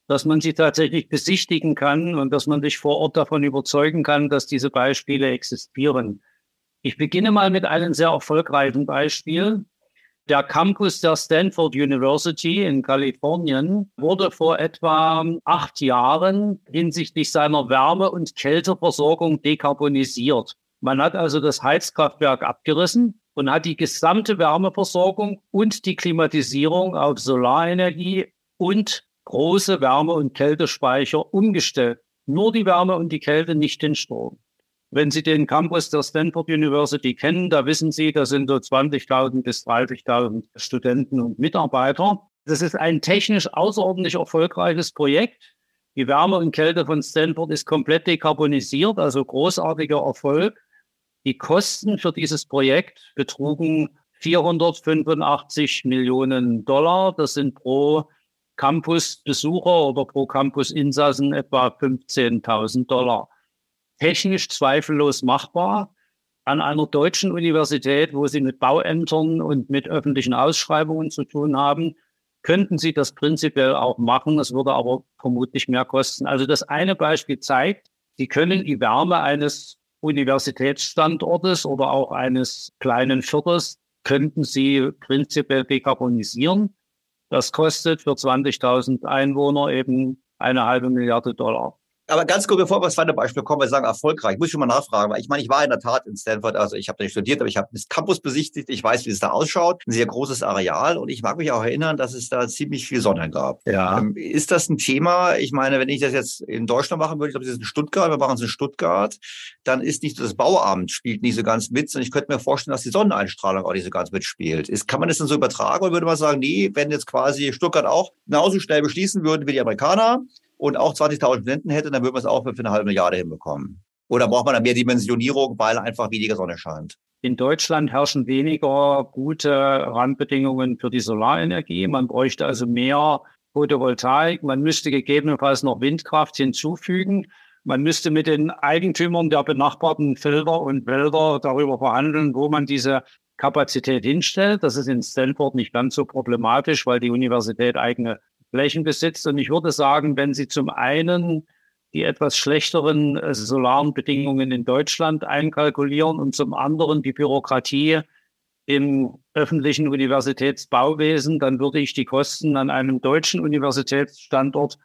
dass man sie tatsächlich besichtigen kann und dass man sich vor Ort davon überzeugen kann, dass diese Beispiele existieren. Ich beginne mal mit einem sehr erfolgreichen Beispiel. Der Campus der Stanford University in Kalifornien wurde vor etwa acht Jahren hinsichtlich seiner Wärme- und Kälteversorgung dekarbonisiert. Man hat also das Heizkraftwerk abgerissen und hat die gesamte Wärmeversorgung und die Klimatisierung auf Solarenergie und große Wärme- und Kältespeicher umgestellt. Nur die Wärme und die Kälte, nicht den Strom. Wenn Sie den Campus der Stanford University kennen, da wissen Sie, da sind so 20.000 bis 30.000 Studenten und Mitarbeiter. Das ist ein technisch außerordentlich erfolgreiches Projekt. Die Wärme und Kälte von Stanford ist komplett dekarbonisiert, also großartiger Erfolg. Die Kosten für dieses Projekt betrugen 485 Millionen Dollar. Das sind pro Campus-Besucher oder pro Campus-Insassen etwa 15.000 Dollar technisch zweifellos machbar. An einer deutschen Universität, wo Sie mit Bauämtern und mit öffentlichen Ausschreibungen zu tun haben, könnten Sie das prinzipiell auch machen. Es würde aber vermutlich mehr kosten. Also das eine Beispiel zeigt, Sie können die Wärme eines Universitätsstandortes oder auch eines kleinen Viertels könnten Sie prinzipiell dekarbonisieren. Das kostet für 20.000 Einwohner eben eine halbe Milliarde Dollar. Aber ganz kurz, bevor wir aufs zweite Beispiel kommen, wir sagen erfolgreich, muss ich schon mal nachfragen, weil ich meine, ich war in der Tat in Stanford, also ich habe da nicht studiert, aber ich habe das Campus besichtigt, ich weiß, wie es da ausschaut, ein sehr großes Areal und ich mag mich auch erinnern, dass es da ziemlich viel Sonne gab. Ja. Ähm, ist das ein Thema? Ich meine, wenn ich das jetzt in Deutschland machen würde, ich glaube, das ist in Stuttgart, wir machen es in Stuttgart, dann ist nicht das Bauamt spielt nicht so ganz mit, sondern ich könnte mir vorstellen, dass die Sonneneinstrahlung auch nicht so ganz mitspielt. Ist, kann man das denn so übertragen oder würde man sagen, nee, wenn jetzt quasi Stuttgart auch genauso schnell beschließen würden wie die Amerikaner, und auch 20.000 Studenten hätte, dann würde man es auch für eine halbe Milliarde hinbekommen. Oder braucht man da mehr Dimensionierung, weil einfach weniger Sonne scheint? In Deutschland herrschen weniger gute Randbedingungen für die Solarenergie. Man bräuchte also mehr Photovoltaik. Man müsste gegebenenfalls noch Windkraft hinzufügen. Man müsste mit den Eigentümern der benachbarten Felder und Wälder darüber verhandeln, wo man diese Kapazität hinstellt. Das ist in Stanford nicht ganz so problematisch, weil die Universität eigene Flächen besitzt. Und ich würde sagen, wenn Sie zum einen die etwas schlechteren äh, solaren Bedingungen in Deutschland einkalkulieren und zum anderen die Bürokratie im öffentlichen Universitätsbauwesen, dann würde ich die Kosten an einem deutschen Universitätsstandort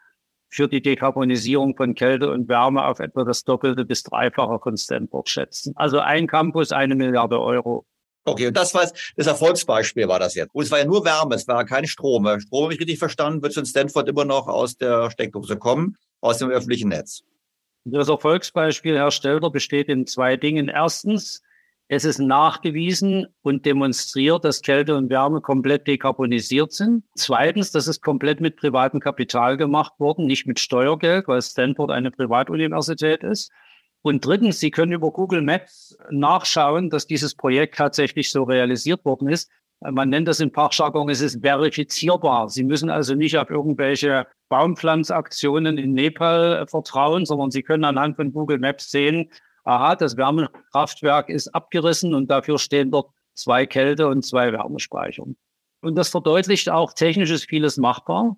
für die Dekarbonisierung von Kälte und Wärme auf etwa das Doppelte bis Dreifache von Stanford schätzen. Also ein Campus, eine Milliarde Euro. Okay, und das war das Erfolgsbeispiel war das jetzt. Und es war ja nur Wärme, es war kein Strom. Strom, habe ich richtig verstanden, wird in Stanford immer noch aus der Steckdose kommen, aus dem öffentlichen Netz. Das Erfolgsbeispiel, Herr Stelter, besteht in zwei Dingen. Erstens, es ist nachgewiesen und demonstriert, dass Kälte und Wärme komplett dekarbonisiert sind. Zweitens, das ist komplett mit privatem Kapital gemacht worden, nicht mit Steuergeld, weil Stanford eine Privatuniversität ist. Und drittens, Sie können über Google Maps nachschauen, dass dieses Projekt tatsächlich so realisiert worden ist. Man nennt das in Fachjargon, es ist verifizierbar. Sie müssen also nicht auf irgendwelche Baumpflanzaktionen in Nepal vertrauen, sondern Sie können anhand von Google Maps sehen, aha, das Wärmekraftwerk ist abgerissen und dafür stehen dort zwei Kälte- und zwei Wärmespeicher. Und das verdeutlicht auch, technisch ist vieles machbar.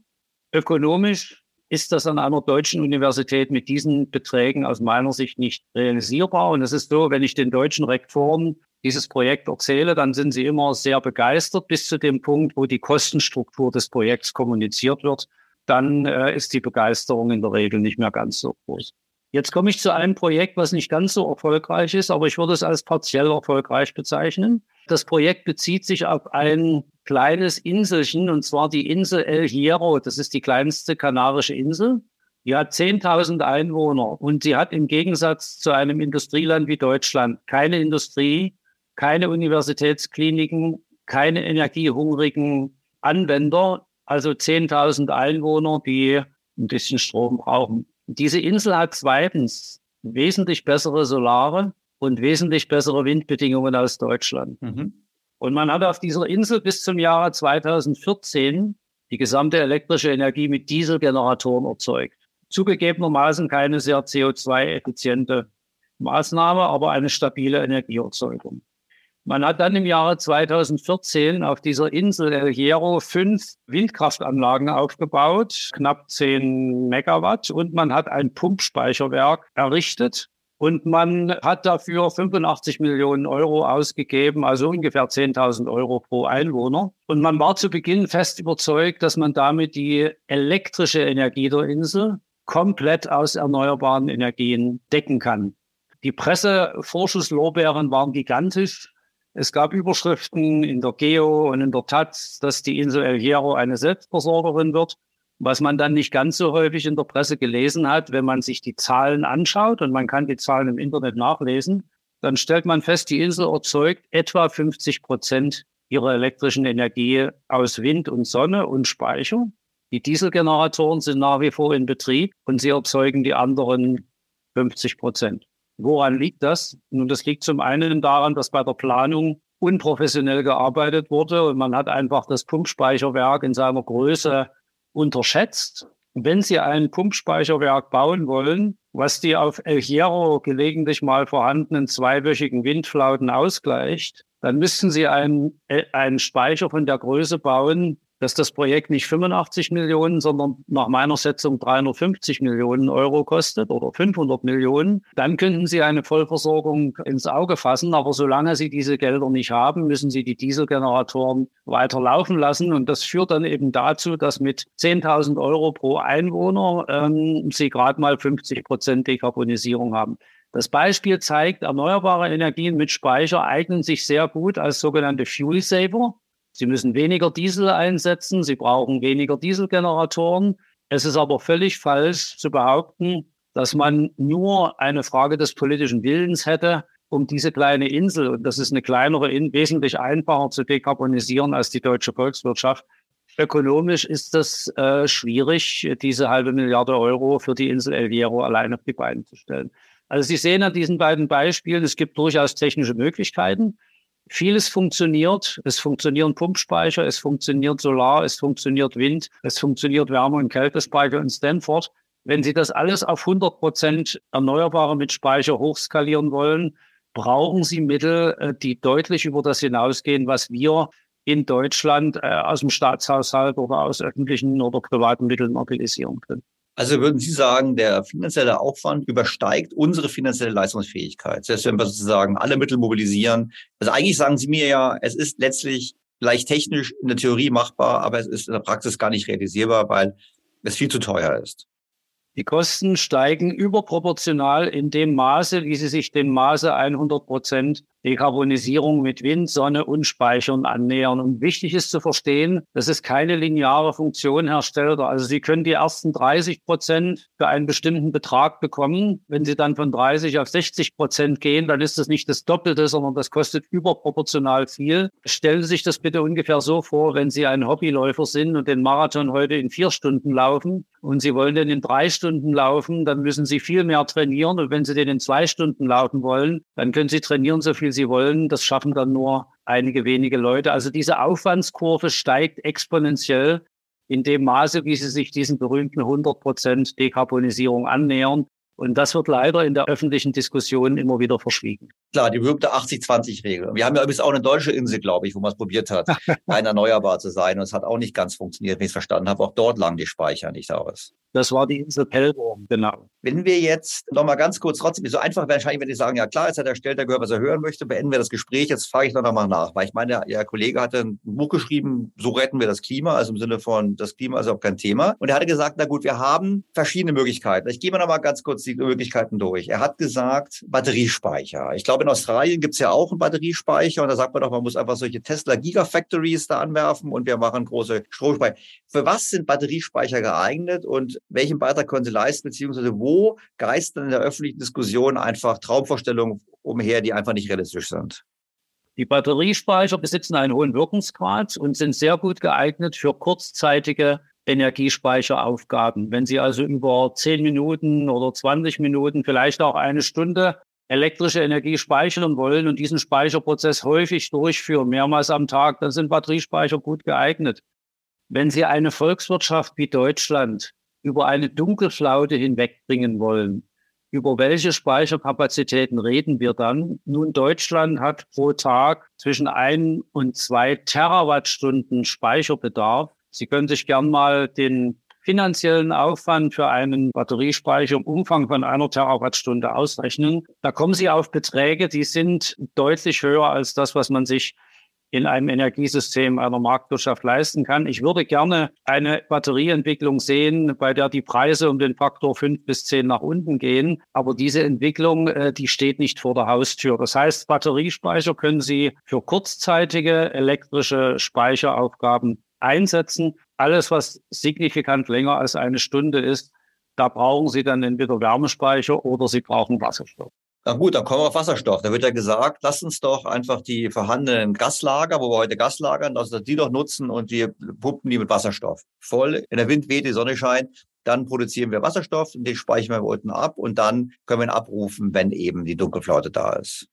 Ökonomisch ist das an einer deutschen Universität mit diesen Beträgen aus meiner Sicht nicht realisierbar. Und es ist so, wenn ich den deutschen Rektoren dieses Projekt erzähle, dann sind sie immer sehr begeistert bis zu dem Punkt, wo die Kostenstruktur des Projekts kommuniziert wird. Dann äh, ist die Begeisterung in der Regel nicht mehr ganz so groß. Jetzt komme ich zu einem Projekt, was nicht ganz so erfolgreich ist, aber ich würde es als partiell erfolgreich bezeichnen. Das Projekt bezieht sich auf ein kleines Inselchen, und zwar die Insel El Hierro. Das ist die kleinste kanarische Insel. Die hat 10.000 Einwohner und sie hat im Gegensatz zu einem Industrieland wie Deutschland keine Industrie, keine Universitätskliniken, keine energiehungrigen Anwender, also 10.000 Einwohner, die ein bisschen Strom brauchen. Diese Insel hat zweitens wesentlich bessere Solare und wesentlich bessere Windbedingungen als Deutschland. Mhm. Und man hat auf dieser Insel bis zum Jahre 2014 die gesamte elektrische Energie mit Dieselgeneratoren erzeugt. Zugegebenermaßen keine sehr CO2-effiziente Maßnahme, aber eine stabile Energieerzeugung. Man hat dann im Jahre 2014 auf dieser Insel El Hierro fünf Windkraftanlagen aufgebaut, knapp zehn Megawatt, und man hat ein Pumpspeicherwerk errichtet. Und man hat dafür 85 Millionen Euro ausgegeben, also ungefähr 10.000 Euro pro Einwohner. Und man war zu Beginn fest überzeugt, dass man damit die elektrische Energie der Insel komplett aus erneuerbaren Energien decken kann. Die Pressevorschusslorbeeren waren gigantisch. Es gab Überschriften in der Geo und in der Taz, dass die Insel El Hierro eine Selbstversorgerin wird. Was man dann nicht ganz so häufig in der Presse gelesen hat, wenn man sich die Zahlen anschaut, und man kann die Zahlen im Internet nachlesen, dann stellt man fest, die Insel erzeugt etwa 50 Prozent ihrer elektrischen Energie aus Wind und Sonne und Speicher. Die Dieselgeneratoren sind nach wie vor in Betrieb und sie erzeugen die anderen 50 Prozent. Woran liegt das? Nun, das liegt zum einen daran, dass bei der Planung unprofessionell gearbeitet wurde und man hat einfach das Pumpspeicherwerk in seiner Größe unterschätzt. Wenn Sie ein Pumpspeicherwerk bauen wollen, was die auf El Hierro gelegentlich mal vorhandenen zweiwöchigen Windflauten ausgleicht, dann müssten Sie einen, äh, einen Speicher von der Größe bauen, dass das Projekt nicht 85 Millionen, sondern nach meiner Setzung 350 Millionen Euro kostet oder 500 Millionen, dann könnten Sie eine Vollversorgung ins Auge fassen. Aber solange Sie diese Gelder nicht haben, müssen Sie die Dieselgeneratoren weiter laufen lassen. Und das führt dann eben dazu, dass mit 10.000 Euro pro Einwohner ähm, Sie gerade mal 50 Prozent Dekarbonisierung haben. Das Beispiel zeigt, erneuerbare Energien mit Speicher eignen sich sehr gut als sogenannte Fuel Saver. Sie müssen weniger Diesel einsetzen, sie brauchen weniger Dieselgeneratoren. Es ist aber völlig falsch zu behaupten, dass man nur eine Frage des politischen Willens hätte, um diese kleine Insel, und das ist eine kleinere, wesentlich einfacher zu dekarbonisieren als die deutsche Volkswirtschaft. Ökonomisch ist das äh, schwierig, diese halbe Milliarde Euro für die Insel El Hierro allein auf die Beine zu stellen. Also Sie sehen an diesen beiden Beispielen, es gibt durchaus technische Möglichkeiten. Vieles funktioniert. Es funktionieren Pumpspeicher, es funktioniert Solar, es funktioniert Wind, es funktioniert Wärme- und Kältespeicher in Stanford. Wenn Sie das alles auf 100 Prozent Erneuerbare mit Speicher hochskalieren wollen, brauchen Sie Mittel, äh, die deutlich über das hinausgehen, was wir in Deutschland äh, aus dem Staatshaushalt oder aus öffentlichen oder privaten Mitteln mobilisieren können. Also würden Sie sagen, der finanzielle Aufwand übersteigt unsere finanzielle Leistungsfähigkeit, selbst wenn wir sozusagen alle Mittel mobilisieren. Also eigentlich sagen Sie mir ja, es ist letztlich leicht technisch in der Theorie machbar, aber es ist in der Praxis gar nicht realisierbar, weil es viel zu teuer ist. Die Kosten steigen überproportional in dem Maße, wie sie sich dem Maße 100 Prozent Dekarbonisierung mit Wind, Sonne und Speichern annähern. Und wichtig ist zu verstehen, dass es keine lineare Funktion herstellt. Also Sie können die ersten 30 Prozent für einen bestimmten Betrag bekommen. Wenn Sie dann von 30 auf 60 Prozent gehen, dann ist das nicht das Doppelte, sondern das kostet überproportional viel. Stellen Sie sich das bitte ungefähr so vor, wenn Sie ein Hobbyläufer sind und den Marathon heute in vier Stunden laufen und Sie wollen den in drei Stunden laufen, dann müssen Sie viel mehr trainieren. Und wenn Sie den in zwei Stunden laufen wollen, dann können Sie trainieren, so viel Sie wollen. Das schaffen dann nur einige wenige Leute. Also diese Aufwandskurve steigt exponentiell in dem Maße, wie sie sich diesen berühmten 100 Prozent Dekarbonisierung annähern. Und das wird leider in der öffentlichen Diskussion immer wieder verschwiegen. Klar, die berühmte 80-20-Regel. Wir haben ja übrigens auch eine deutsche Insel, glaube ich, wo man es probiert hat, <laughs> rein erneuerbar zu sein. Und es hat auch nicht ganz funktioniert, wenn ich es verstanden habe. Auch dort lagen die Speicher nicht aus. Das war die Insel Pellworm, genau. Wenn wir jetzt noch mal ganz kurz trotzdem, so einfach wäre wahrscheinlich, wenn die sagen, ja klar, jetzt hat er stellt, er gehört, was er hören möchte, beenden wir das Gespräch. Jetzt frage ich noch mal nach, weil ich meine, Ihr Kollege hatte ein Buch geschrieben, so retten wir das Klima, also im Sinne von, das Klima ist auch kein Thema. Und er hatte gesagt, na gut, wir haben verschiedene Möglichkeiten. Ich gehe mal noch mal ganz kurz Möglichkeiten durch. Er hat gesagt, Batteriespeicher. Ich glaube, in Australien gibt es ja auch einen Batteriespeicher und da sagt man doch, man muss einfach solche Tesla Gigafactories da anwerfen und wir machen große Stromspeicher. Für was sind Batteriespeicher geeignet und welchen Beitrag können sie leisten, beziehungsweise wo geistern in der öffentlichen Diskussion einfach Traumvorstellungen umher, die einfach nicht realistisch sind. Die Batteriespeicher besitzen einen hohen Wirkungsgrad und sind sehr gut geeignet für kurzzeitige Energiespeicheraufgaben. Wenn Sie also über 10 Minuten oder 20 Minuten, vielleicht auch eine Stunde elektrische Energie speichern wollen und diesen Speicherprozess häufig durchführen, mehrmals am Tag, dann sind Batteriespeicher gut geeignet. Wenn Sie eine Volkswirtschaft wie Deutschland über eine Dunkelflaute hinwegbringen wollen. Über welche Speicherkapazitäten reden wir dann? Nun, Deutschland hat pro Tag zwischen ein und zwei Terawattstunden Speicherbedarf. Sie können sich gern mal den finanziellen Aufwand für einen Batteriespeicher im Umfang von einer Terawattstunde ausrechnen. Da kommen Sie auf Beträge, die sind deutlich höher als das, was man sich in einem Energiesystem einer Marktwirtschaft leisten kann. Ich würde gerne eine Batterieentwicklung sehen, bei der die Preise um den Faktor fünf bis zehn nach unten gehen. Aber diese Entwicklung, äh, die steht nicht vor der Haustür. Das heißt, Batteriespeicher können Sie für kurzzeitige elektrische Speicheraufgaben einsetzen. Alles, was signifikant länger als eine Stunde ist, da brauchen Sie dann entweder Wärmespeicher oder Sie brauchen Wasserstoff. Na gut, dann kommen wir auf Wasserstoff. Da wird ja gesagt, lass uns doch einfach die vorhandenen Gaslager, wo wir heute Gas lagern, dass wir die doch nutzen und wir pumpen die mit Wasserstoff. Voll, in der Wind weht, die Sonne scheint, dann produzieren wir Wasserstoff und den speichern wir unten ab und dann können wir ihn abrufen, wenn eben die Dunkelflaute da ist.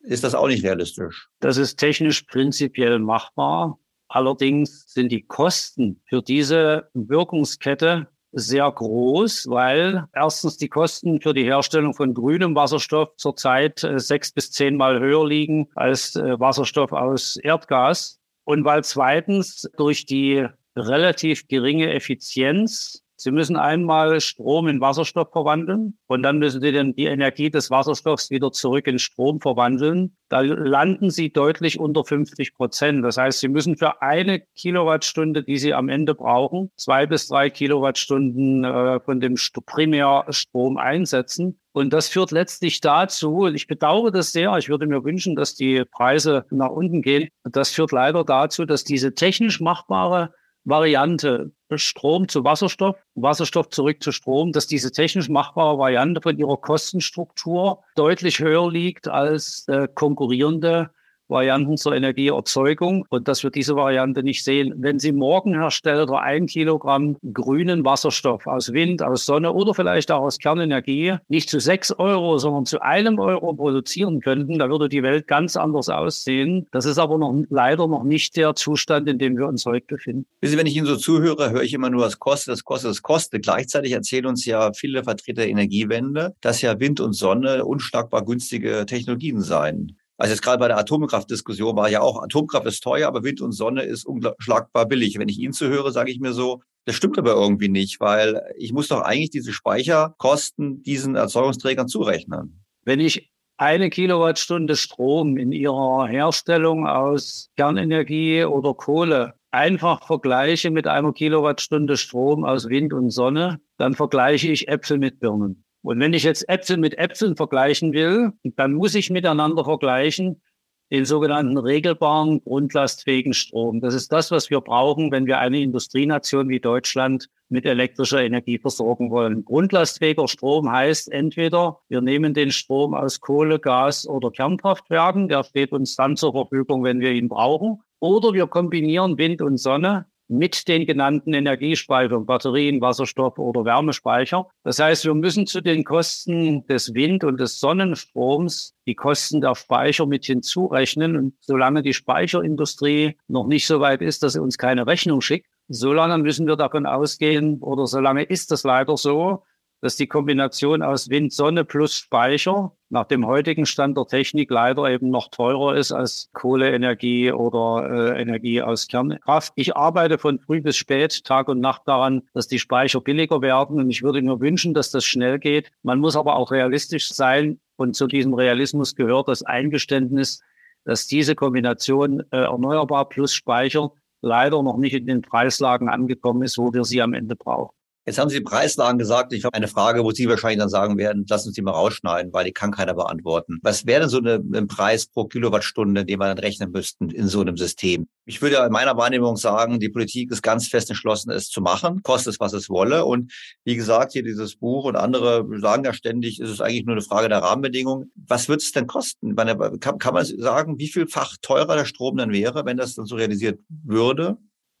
Ist das auch nicht realistisch? Das ist technisch prinzipiell machbar. Allerdings sind die Kosten für diese Wirkungskette sehr groß, weil erstens die Kosten für die Herstellung von grünem Wasserstoff zurzeit äh, sechs bis zehnmal höher liegen als äh, Wasserstoff aus Erdgas. Und weil zweitens durch die relativ geringe Effizienz Sie müssen einmal Strom in Wasserstoff verwandeln und dann müssen Sie dann die Energie des Wasserstoffs wieder zurück in Strom verwandeln. Da landen Sie deutlich unter 50 Prozent. Das heißt, Sie müssen für eine Kilowattstunde, die Sie am Ende brauchen, zwei bis drei Kilowattstunden äh, von dem Primärstrom einsetzen. Und das führt letztlich dazu, ich bedauere das sehr, ich würde mir wünschen, dass die Preise nach unten gehen. Das führt leider dazu, dass diese technisch machbare Variante Strom zu Wasserstoff, Wasserstoff zurück zu Strom, dass diese technisch machbare Variante von ihrer Kostenstruktur deutlich höher liegt als äh, konkurrierende Varianten zur Energieerzeugung und dass wir diese Variante nicht sehen. Wenn Sie morgen, Hersteller, ein Kilogramm grünen Wasserstoff aus Wind, aus Sonne oder vielleicht auch aus Kernenergie nicht zu sechs Euro, sondern zu einem Euro produzieren könnten, da würde die Welt ganz anders aussehen. Das ist aber noch leider noch nicht der Zustand, in dem wir uns heute befinden. Wissen Sie, wenn ich Ihnen so zuhöre, höre ich immer nur, es kostet, es kostet, es kostet. Gleichzeitig erzählen uns ja viele Vertreter der Energiewende, dass ja Wind und Sonne unschlagbar günstige Technologien seien. Also jetzt gerade bei der Atomkraftdiskussion war ja auch, Atomkraft ist teuer, aber Wind und Sonne ist unschlagbar billig. Wenn ich Ihnen zuhöre, sage ich mir so, das stimmt aber irgendwie nicht, weil ich muss doch eigentlich diese Speicherkosten diesen Erzeugungsträgern zurechnen. Wenn ich eine Kilowattstunde Strom in ihrer Herstellung aus Kernenergie oder Kohle einfach vergleiche mit einer Kilowattstunde Strom aus Wind und Sonne, dann vergleiche ich Äpfel mit Birnen. Und wenn ich jetzt Äpfel mit Äpfeln vergleichen will, dann muss ich miteinander vergleichen den sogenannten regelbaren grundlastfähigen Strom. Das ist das, was wir brauchen, wenn wir eine Industrienation wie Deutschland mit elektrischer Energie versorgen wollen. Grundlastfähiger Strom heißt entweder, wir nehmen den Strom aus Kohle, Gas oder Kernkraftwerken, der steht uns dann zur Verfügung, wenn wir ihn brauchen, oder wir kombinieren Wind und Sonne mit den genannten Energiespeichern, Batterien, Wasserstoff oder Wärmespeicher. Das heißt, wir müssen zu den Kosten des Wind- und des Sonnenstroms die Kosten der Speicher mit hinzurechnen. Und solange die Speicherindustrie noch nicht so weit ist, dass sie uns keine Rechnung schickt, solange müssen wir davon ausgehen oder solange ist das leider so, dass die Kombination aus Wind, Sonne plus Speicher nach dem heutigen Stand der Technik leider eben noch teurer ist als Kohleenergie oder äh, Energie aus Kernkraft. Ich arbeite von früh bis spät, Tag und Nacht daran, dass die Speicher billiger werden und ich würde mir wünschen, dass das schnell geht. Man muss aber auch realistisch sein und zu diesem Realismus gehört das Eingeständnis, dass diese Kombination äh, erneuerbar plus Speicher leider noch nicht in den Preislagen angekommen ist, wo wir sie am Ende brauchen. Jetzt haben Sie Preislagen gesagt. Ich habe eine Frage, wo Sie wahrscheinlich dann sagen werden, lass uns die mal rausschneiden, weil die kann keiner beantworten. Was wäre denn so eine, ein Preis pro Kilowattstunde, den wir dann rechnen müssten in so einem System? Ich würde in meiner Wahrnehmung sagen, die Politik ist ganz fest entschlossen, es zu machen, kostet es, was es wolle. Und wie gesagt, hier dieses Buch und andere sagen ja ständig, ist es eigentlich nur eine Frage der Rahmenbedingungen. Was wird es denn kosten? Kann, kann man sagen, wie viel Fach teurer der Strom dann wäre, wenn das dann so realisiert würde?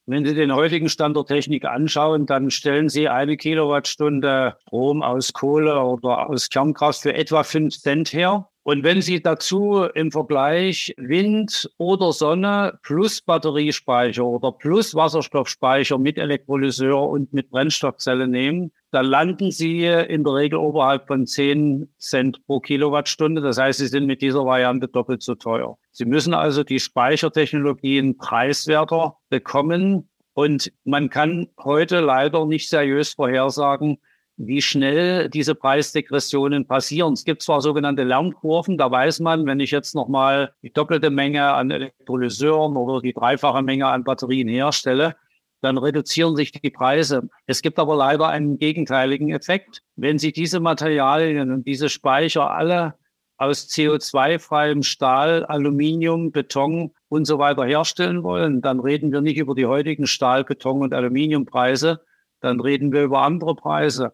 Wenn Sie den heutigen Stand der Technik anschauen, dann stellen Sie eine Kilowattstunde Strom aus Kohle oder aus Kernkraft für etwa fünf Cent her. Und wenn Sie dazu im Vergleich Wind oder Sonne plus Batteriespeicher oder plus Wasserstoffspeicher mit Elektrolyseur und mit Brennstoffzelle nehmen, dann landen Sie in der Regel oberhalb von 10 Cent pro Kilowattstunde. Das heißt, Sie sind mit dieser Variante doppelt so teuer. Sie müssen also die Speichertechnologien preiswerter bekommen. Und man kann heute leider nicht seriös vorhersagen, wie schnell diese Preisdegressionen passieren. Es gibt zwar sogenannte Lernkurven, da weiß man, wenn ich jetzt nochmal die doppelte Menge an Elektrolyseuren oder die dreifache Menge an Batterien herstelle, dann reduzieren sich die Preise. Es gibt aber leider einen gegenteiligen Effekt. Wenn Sie diese Materialien und diese Speicher alle aus CO2-freiem Stahl, Aluminium, Beton und so weiter herstellen wollen, dann reden wir nicht über die heutigen Stahl-, Beton- und Aluminiumpreise, dann reden wir über andere Preise.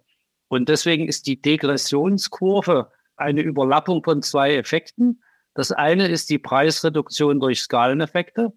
Und deswegen ist die Degressionskurve eine Überlappung von zwei Effekten. Das eine ist die Preisreduktion durch Skaleneffekte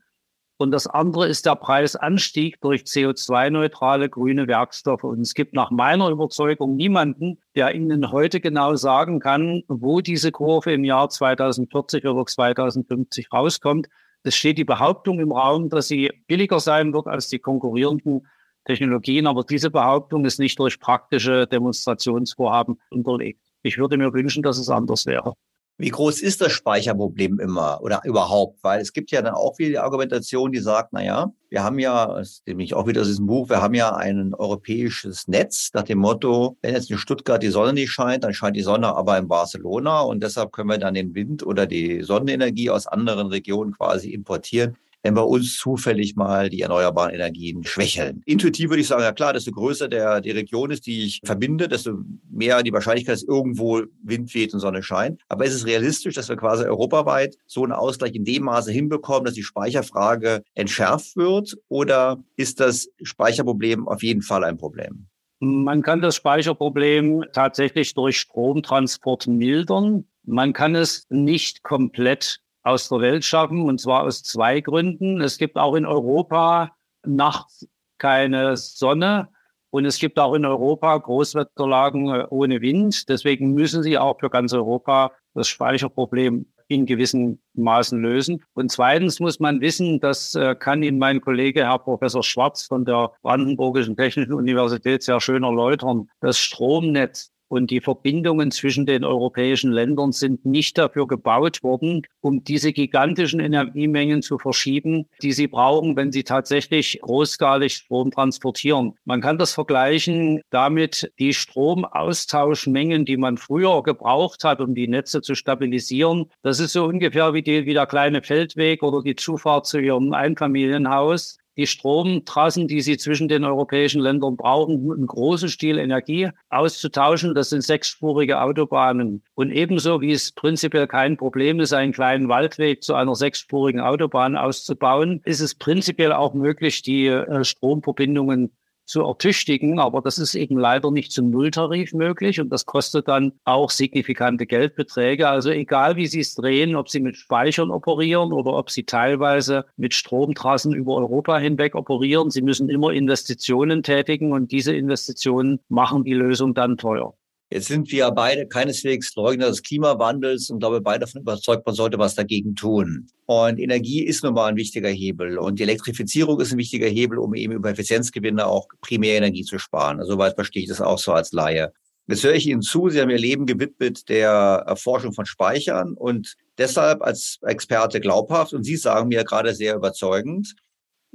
und das andere ist der Preisanstieg durch CO2-neutrale grüne Werkstoffe. Und es gibt nach meiner Überzeugung niemanden, der Ihnen heute genau sagen kann, wo diese Kurve im Jahr 2040 oder 2050 rauskommt. Es steht die Behauptung im Raum, dass sie billiger sein wird als die konkurrierenden Technologien, aber diese Behauptung ist nicht durch praktische Demonstrationsvorhaben unterlegt. Ich würde mir wünschen, dass es anders wäre. Wie groß ist das Speicherproblem immer oder überhaupt? Weil es gibt ja dann auch wieder die Argumentation, die sagt, na ja, wir haben ja, das nehme ich auch wieder aus diesem Buch, wir haben ja ein europäisches Netz nach dem Motto, wenn jetzt in Stuttgart die Sonne nicht scheint, dann scheint die Sonne aber in Barcelona und deshalb können wir dann den Wind oder die Sonnenenergie aus anderen Regionen quasi importieren wenn bei uns zufällig mal die erneuerbaren Energien schwächeln. Intuitiv würde ich sagen, ja klar, desto größer der, die Region ist, die ich verbinde, desto mehr die Wahrscheinlichkeit ist, irgendwo Wind weht und Sonne scheint. Aber ist es realistisch, dass wir quasi europaweit so einen Ausgleich in dem Maße hinbekommen, dass die Speicherfrage entschärft wird? Oder ist das Speicherproblem auf jeden Fall ein Problem? Man kann das Speicherproblem tatsächlich durch Stromtransport mildern. Man kann es nicht komplett aus der Welt schaffen, und zwar aus zwei Gründen. Es gibt auch in Europa nachts keine Sonne und es gibt auch in Europa Großwetterlagen äh, ohne Wind. Deswegen müssen sie auch für ganz Europa das Speicherproblem in gewissen Maßen lösen. Und zweitens muss man wissen, das äh, kann Ihnen mein Kollege Herr Professor Schwarz von der Brandenburgischen Technischen Universität sehr schön erläutern. Das Stromnetz und die Verbindungen zwischen den europäischen Ländern sind nicht dafür gebaut worden, um diese gigantischen Energiemengen zu verschieben, die sie brauchen, wenn sie tatsächlich großskalig Strom transportieren. Man kann das vergleichen damit, die Stromaustauschmengen, die man früher gebraucht hat, um die Netze zu stabilisieren. Das ist so ungefähr wie, die, wie der kleine Feldweg oder die Zufahrt zu ihrem Einfamilienhaus die Stromtrassen, die sie zwischen den europäischen Ländern brauchen, um im großen Stil Energie auszutauschen. Das sind sechsspurige Autobahnen. Und ebenso wie es prinzipiell kein Problem ist, einen kleinen Waldweg zu einer sechsspurigen Autobahn auszubauen, ist es prinzipiell auch möglich, die äh, Stromverbindungen zu ertüchtigen. Aber das ist eben leider nicht zum Nulltarif möglich und das kostet dann auch signifikante Geldbeträge. Also egal, wie Sie es drehen, ob Sie mit Speichern operieren oder ob Sie teilweise mit Stromtrassen über Europa hinweg operieren, Sie müssen immer Investitionen tätigen und diese Investitionen machen die Lösung dann teuer. Jetzt sind wir beide keineswegs Leugner des Klimawandels und glaube beide davon überzeugt, man sollte was dagegen tun. Und Energie ist nun mal ein wichtiger Hebel und die Elektrifizierung ist ein wichtiger Hebel, um eben über Effizienzgewinne auch Primärenergie zu sparen. Soweit verstehe ich das auch so als Laie. Jetzt höre ich Ihnen zu, Sie haben Ihr Leben gewidmet der Erforschung von Speichern und deshalb als Experte glaubhaft. Und Sie sagen mir gerade sehr überzeugend,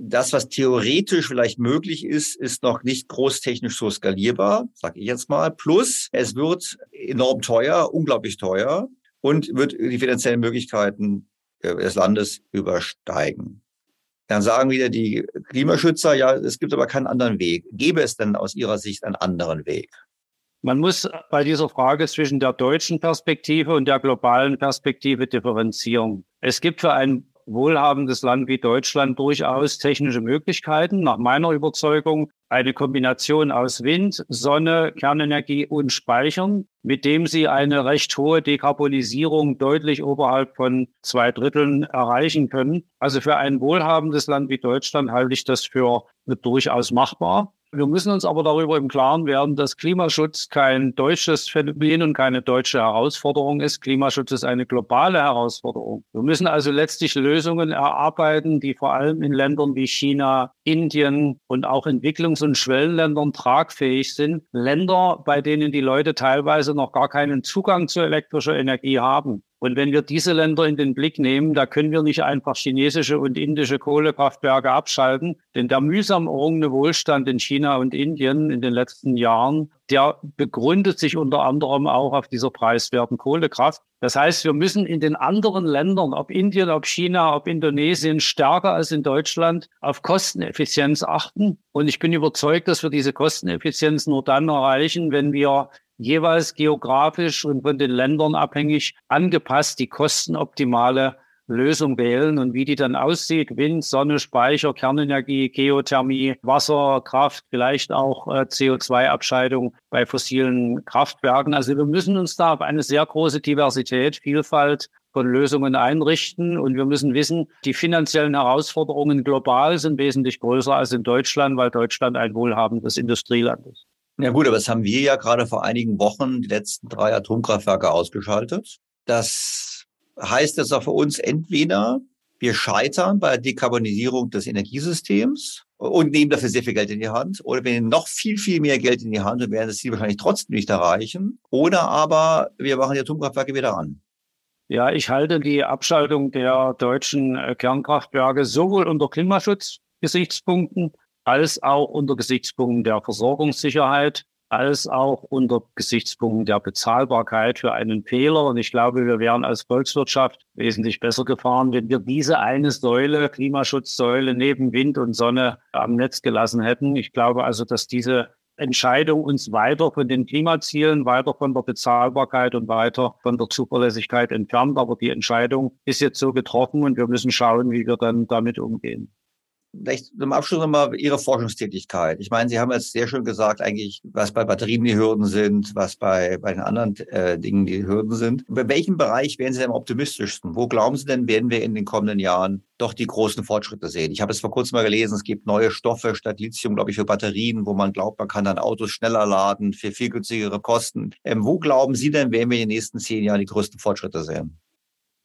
das, was theoretisch vielleicht möglich ist, ist noch nicht großtechnisch so skalierbar, sage ich jetzt mal. Plus, es wird enorm teuer, unglaublich teuer und wird die finanziellen Möglichkeiten äh, des Landes übersteigen. Dann sagen wieder die Klimaschützer, ja, es gibt aber keinen anderen Weg. Gäbe es denn aus Ihrer Sicht einen anderen Weg? Man muss bei dieser Frage zwischen der deutschen Perspektive und der globalen Perspektive differenzieren. Es gibt für ein wohlhabendes Land wie Deutschland durchaus technische Möglichkeiten. Nach meiner Überzeugung eine Kombination aus Wind, Sonne, Kernenergie und Speichern, mit dem sie eine recht hohe Dekarbonisierung deutlich oberhalb von zwei Dritteln erreichen können. Also für ein wohlhabendes Land wie Deutschland halte ich das für durchaus machbar. Wir müssen uns aber darüber im Klaren werden, dass Klimaschutz kein deutsches Phänomen und keine deutsche Herausforderung ist. Klimaschutz ist eine globale Herausforderung. Wir müssen also letztlich Lösungen erarbeiten, die vor allem in Ländern wie China, Indien und auch Entwicklungs- und Schwellenländern tragfähig sind. Länder, bei denen die Leute teilweise noch gar keinen Zugang zu elektrischer Energie haben. Und wenn wir diese Länder in den Blick nehmen, da können wir nicht einfach chinesische und indische Kohlekraftwerke abschalten, denn der mühsam errungene Wohlstand in China und Indien in den letzten Jahren, der begründet sich unter anderem auch auf dieser preiswerten Kohlekraft. Das heißt, wir müssen in den anderen Ländern, ob Indien, ob China, ob Indonesien, stärker als in Deutschland auf Kosteneffizienz achten. Und ich bin überzeugt, dass wir diese Kosteneffizienz nur dann erreichen, wenn wir jeweils geografisch und von den Ländern abhängig angepasst die kostenoptimale Lösung wählen und wie die dann aussieht. Wind, Sonne, Speicher, Kernenergie, Geothermie, Wasserkraft, vielleicht auch äh, CO2-Abscheidung bei fossilen Kraftwerken. Also wir müssen uns da auf eine sehr große Diversität, Vielfalt von Lösungen einrichten. Und wir müssen wissen, die finanziellen Herausforderungen global sind wesentlich größer als in Deutschland, weil Deutschland ein wohlhabendes Industrieland ist. Ja gut, aber das haben wir ja gerade vor einigen Wochen die letzten drei Atomkraftwerke ausgeschaltet. Das heißt jetzt auch für uns entweder, wir scheitern bei der Dekarbonisierung des Energiesystems und nehmen dafür sehr viel Geld in die Hand. Oder wir nehmen noch viel, viel mehr Geld in die Hand und werden das Ziel wahrscheinlich trotzdem nicht erreichen. Oder aber wir machen die Atomkraftwerke wieder an. Ja, ich halte die Abschaltung der deutschen Kernkraftwerke sowohl unter Klimaschutzgesichtspunkten als auch unter Gesichtspunkten der Versorgungssicherheit, als auch unter Gesichtspunkten der Bezahlbarkeit für einen Fehler. Und ich glaube, wir wären als Volkswirtschaft wesentlich besser gefahren, wenn wir diese eine Säule, Klimaschutzsäule neben Wind und Sonne am Netz gelassen hätten. Ich glaube also, dass diese Entscheidung uns weiter von den Klimazielen, weiter von der Bezahlbarkeit und weiter von der Zuverlässigkeit entfernt. Aber die Entscheidung ist jetzt so getroffen und wir müssen schauen, wie wir dann damit umgehen. Vielleicht zum Abschluss nochmal Ihre Forschungstätigkeit. Ich meine, Sie haben jetzt sehr schön gesagt, eigentlich, was bei Batterien die Hürden sind, was bei, bei den anderen äh, Dingen die Hürden sind. Bei welchem Bereich wären Sie denn am optimistischsten? Wo glauben Sie denn, werden wir in den kommenden Jahren doch die großen Fortschritte sehen? Ich habe es vor kurzem mal gelesen, es gibt neue Stoffe statt Lithium, glaube ich, für Batterien, wo man glaubt, man kann dann Autos schneller laden für viel günstigere Kosten. Ähm, wo glauben Sie denn, werden wir in den nächsten zehn Jahren die größten Fortschritte sehen?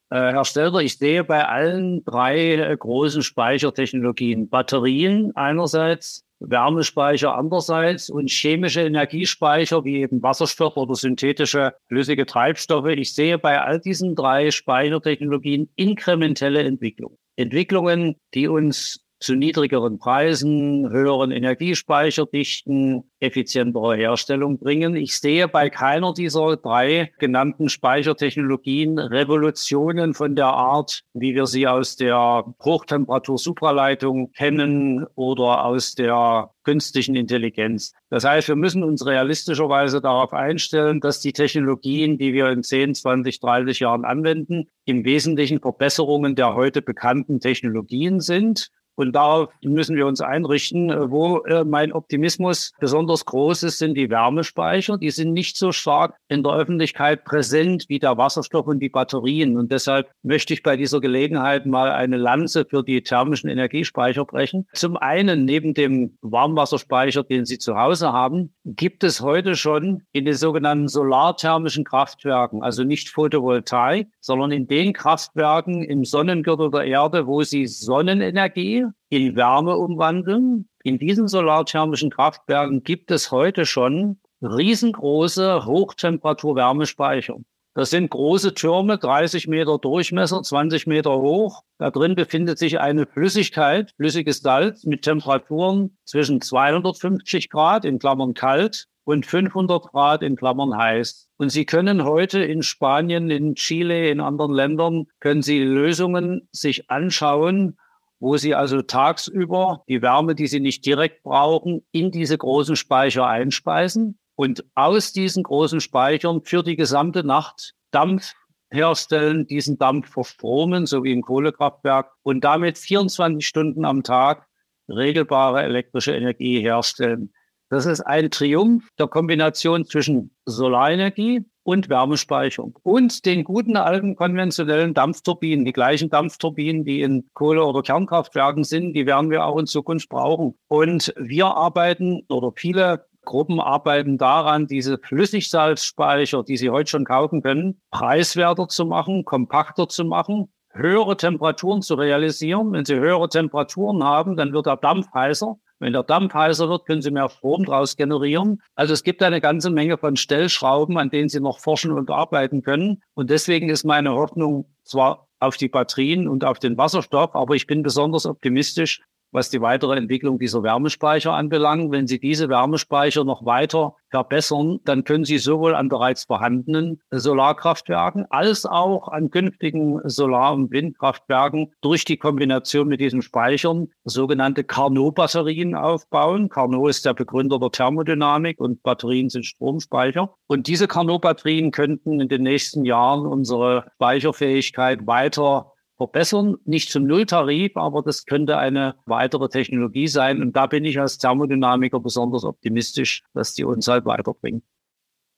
Äh, Herr Stelter, ich sehe bei allen drei äh, großen Speichertechnologien Batterien einerseits, Wärmespeicher andererseits und chemische Energiespeicher wie eben Wasserstoff oder synthetische flüssige Treibstoffe. Ich sehe bei all diesen drei Speichertechnologien inkrementelle Entwicklungen. Entwicklungen, die uns zu niedrigeren Preisen, höheren Energiespeicherdichten, effizientere Herstellung bringen. Ich sehe bei keiner dieser drei genannten Speichertechnologien Revolutionen von der Art, wie wir sie aus der Hochtemperatur-Supraleitung kennen oder aus der künstlichen Intelligenz. Das heißt, wir müssen uns realistischerweise darauf einstellen, dass die Technologien, die wir in 10, 20, 30 Jahren anwenden, im Wesentlichen Verbesserungen der heute bekannten Technologien sind und darauf müssen wir uns einrichten. Äh, wo äh, mein Optimismus besonders groß ist, sind die Wärmespeicher. Die sind nicht so stark in der Öffentlichkeit präsent wie der Wasserstoff und die Batterien. Und deshalb möchte ich bei dieser Gelegenheit mal eine Lanze für die thermischen Energiespeicher brechen. Zum einen, neben dem Warmwasserspeicher, den Sie zu Hause haben, gibt es heute schon in den sogenannten solarthermischen Kraftwerken, also nicht Photovoltaik, sondern in den Kraftwerken im Sonnengürtel der Erde, wo Sie Sonnenenergie in Wärme umwandeln. In diesen solarthermischen Kraftwerken gibt es heute schon riesengroße Hochtemperatur-Wärmespeicher. Das sind große Türme, 30 Meter Durchmesser, 20 Meter hoch. Da drin befindet sich eine Flüssigkeit, flüssiges Salz mit Temperaturen zwischen 250 Grad in Klammern kalt und 500 Grad in Klammern heiß. Und Sie können heute in Spanien, in Chile, in anderen Ländern, können Sie Lösungen sich anschauen, wo Sie also tagsüber die Wärme, die Sie nicht direkt brauchen, in diese großen Speicher einspeisen und aus diesen großen Speichern für die gesamte Nacht Dampf herstellen, diesen Dampf verstromen, so wie im Kohlekraftwerk, und damit 24 Stunden am Tag regelbare elektrische Energie herstellen. Das ist ein Triumph der Kombination zwischen Solarenergie und Wärmespeicherung und den guten alten konventionellen Dampfturbinen, die gleichen Dampfturbinen, die in Kohle- oder Kernkraftwerken sind, die werden wir auch in Zukunft brauchen. Und wir arbeiten oder viele Gruppen arbeiten daran, diese Flüssigsalzspeicher, die Sie heute schon kaufen können, preiswerter zu machen, kompakter zu machen, höhere Temperaturen zu realisieren. Wenn Sie höhere Temperaturen haben, dann wird der Dampf heißer. Wenn der Dampf heißer wird, können Sie mehr Strom daraus generieren. Also es gibt eine ganze Menge von Stellschrauben, an denen Sie noch forschen und arbeiten können. Und deswegen ist meine Hoffnung zwar auf die Batterien und auf den Wasserstoff, aber ich bin besonders optimistisch, was die weitere Entwicklung dieser Wärmespeicher anbelangt. Wenn Sie diese Wärmespeicher noch weiter verbessern, dann können Sie sowohl an bereits vorhandenen Solarkraftwerken als auch an künftigen Solar- und Windkraftwerken durch die Kombination mit diesen Speichern sogenannte Carnot-Batterien aufbauen. Carnot ist der Begründer der Thermodynamik und Batterien sind Stromspeicher. Und diese Carnot-Batterien könnten in den nächsten Jahren unsere Speicherfähigkeit weiter verbessern. Nicht zum Nulltarif, aber das könnte eine weitere Technologie sein. Und da bin ich als Thermodynamiker besonders optimistisch, dass die uns halt weiterbringt.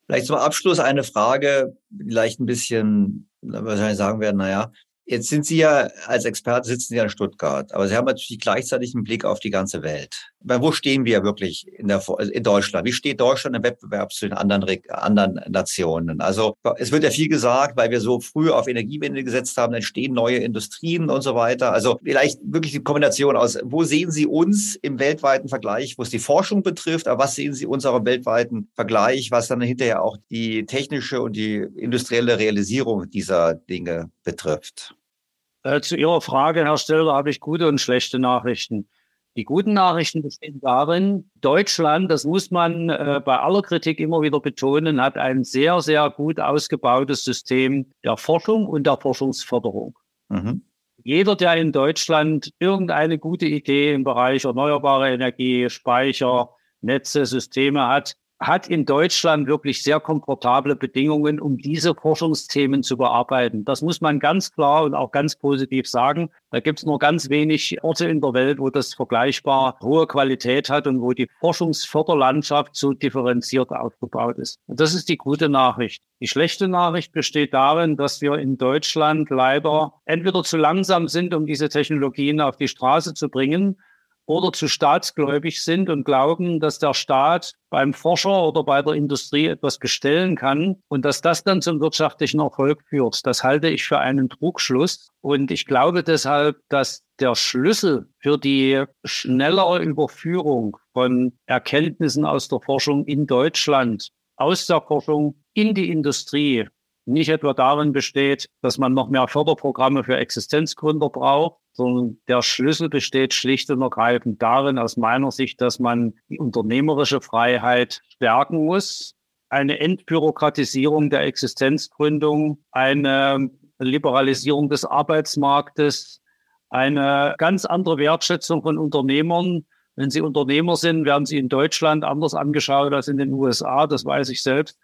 Vielleicht zum Abschluss eine Frage, vielleicht ein bisschen, wahrscheinlich sagen werden, naja, Jetzt sind Sie ja als Experte sitzen Sie ja in Stuttgart, aber Sie haben natürlich gleichzeitig einen Blick auf die ganze Welt. Wo stehen wir wirklich in, der, in Deutschland? Wie steht Deutschland im Wettbewerb zu den anderen, anderen Nationen? Also es wird ja viel gesagt, weil wir so früh auf Energiewende gesetzt haben, entstehen neue Industrien und so weiter. Also vielleicht wirklich die Kombination aus, wo sehen Sie uns im weltweiten Vergleich, wo es die Forschung betrifft, aber was sehen Sie uns auch im weltweiten Vergleich, was dann hinterher auch die technische und die industrielle Realisierung dieser Dinge betrifft? Äh, zu Ihrer Frage, Herr Stiller, habe ich gute und schlechte Nachrichten. Die guten Nachrichten bestehen darin, Deutschland, das muss man äh, bei aller Kritik immer wieder betonen, hat ein sehr, sehr gut ausgebautes System der Forschung und der Forschungsförderung. Mhm. Jeder, der in Deutschland irgendeine gute Idee im Bereich erneuerbare Energie, Speicher, Netze, Systeme hat, hat in Deutschland wirklich sehr komfortable Bedingungen, um diese Forschungsthemen zu bearbeiten. Das muss man ganz klar und auch ganz positiv sagen. Da gibt es nur ganz wenig Orte in der Welt, wo das vergleichbar hohe Qualität hat und wo die Forschungsförderlandschaft so differenziert aufgebaut ist. Und das ist die gute Nachricht. Die schlechte Nachricht besteht darin, dass wir in Deutschland leider entweder zu langsam sind, um diese Technologien auf die Straße zu bringen, oder zu staatsgläubig sind und glauben, dass der Staat beim Forscher oder bei der Industrie etwas bestellen kann und dass das dann zum wirtschaftlichen Erfolg führt. Das halte ich für einen Trugschluss. Und ich glaube deshalb, dass der Schlüssel für die schnellere Überführung von Erkenntnissen aus der Forschung in Deutschland, aus der Forschung in die Industrie, nicht etwa darin besteht, dass man noch mehr Förderprogramme für Existenzgründer braucht, sondern der Schlüssel besteht schlicht und ergreifend darin, aus meiner Sicht, dass man die unternehmerische Freiheit stärken muss, eine Entbürokratisierung der Existenzgründung, eine Liberalisierung des Arbeitsmarktes, eine ganz andere Wertschätzung von Unternehmern. Wenn Sie Unternehmer sind, werden Sie in Deutschland anders angeschaut als in den USA, das weiß ich selbst.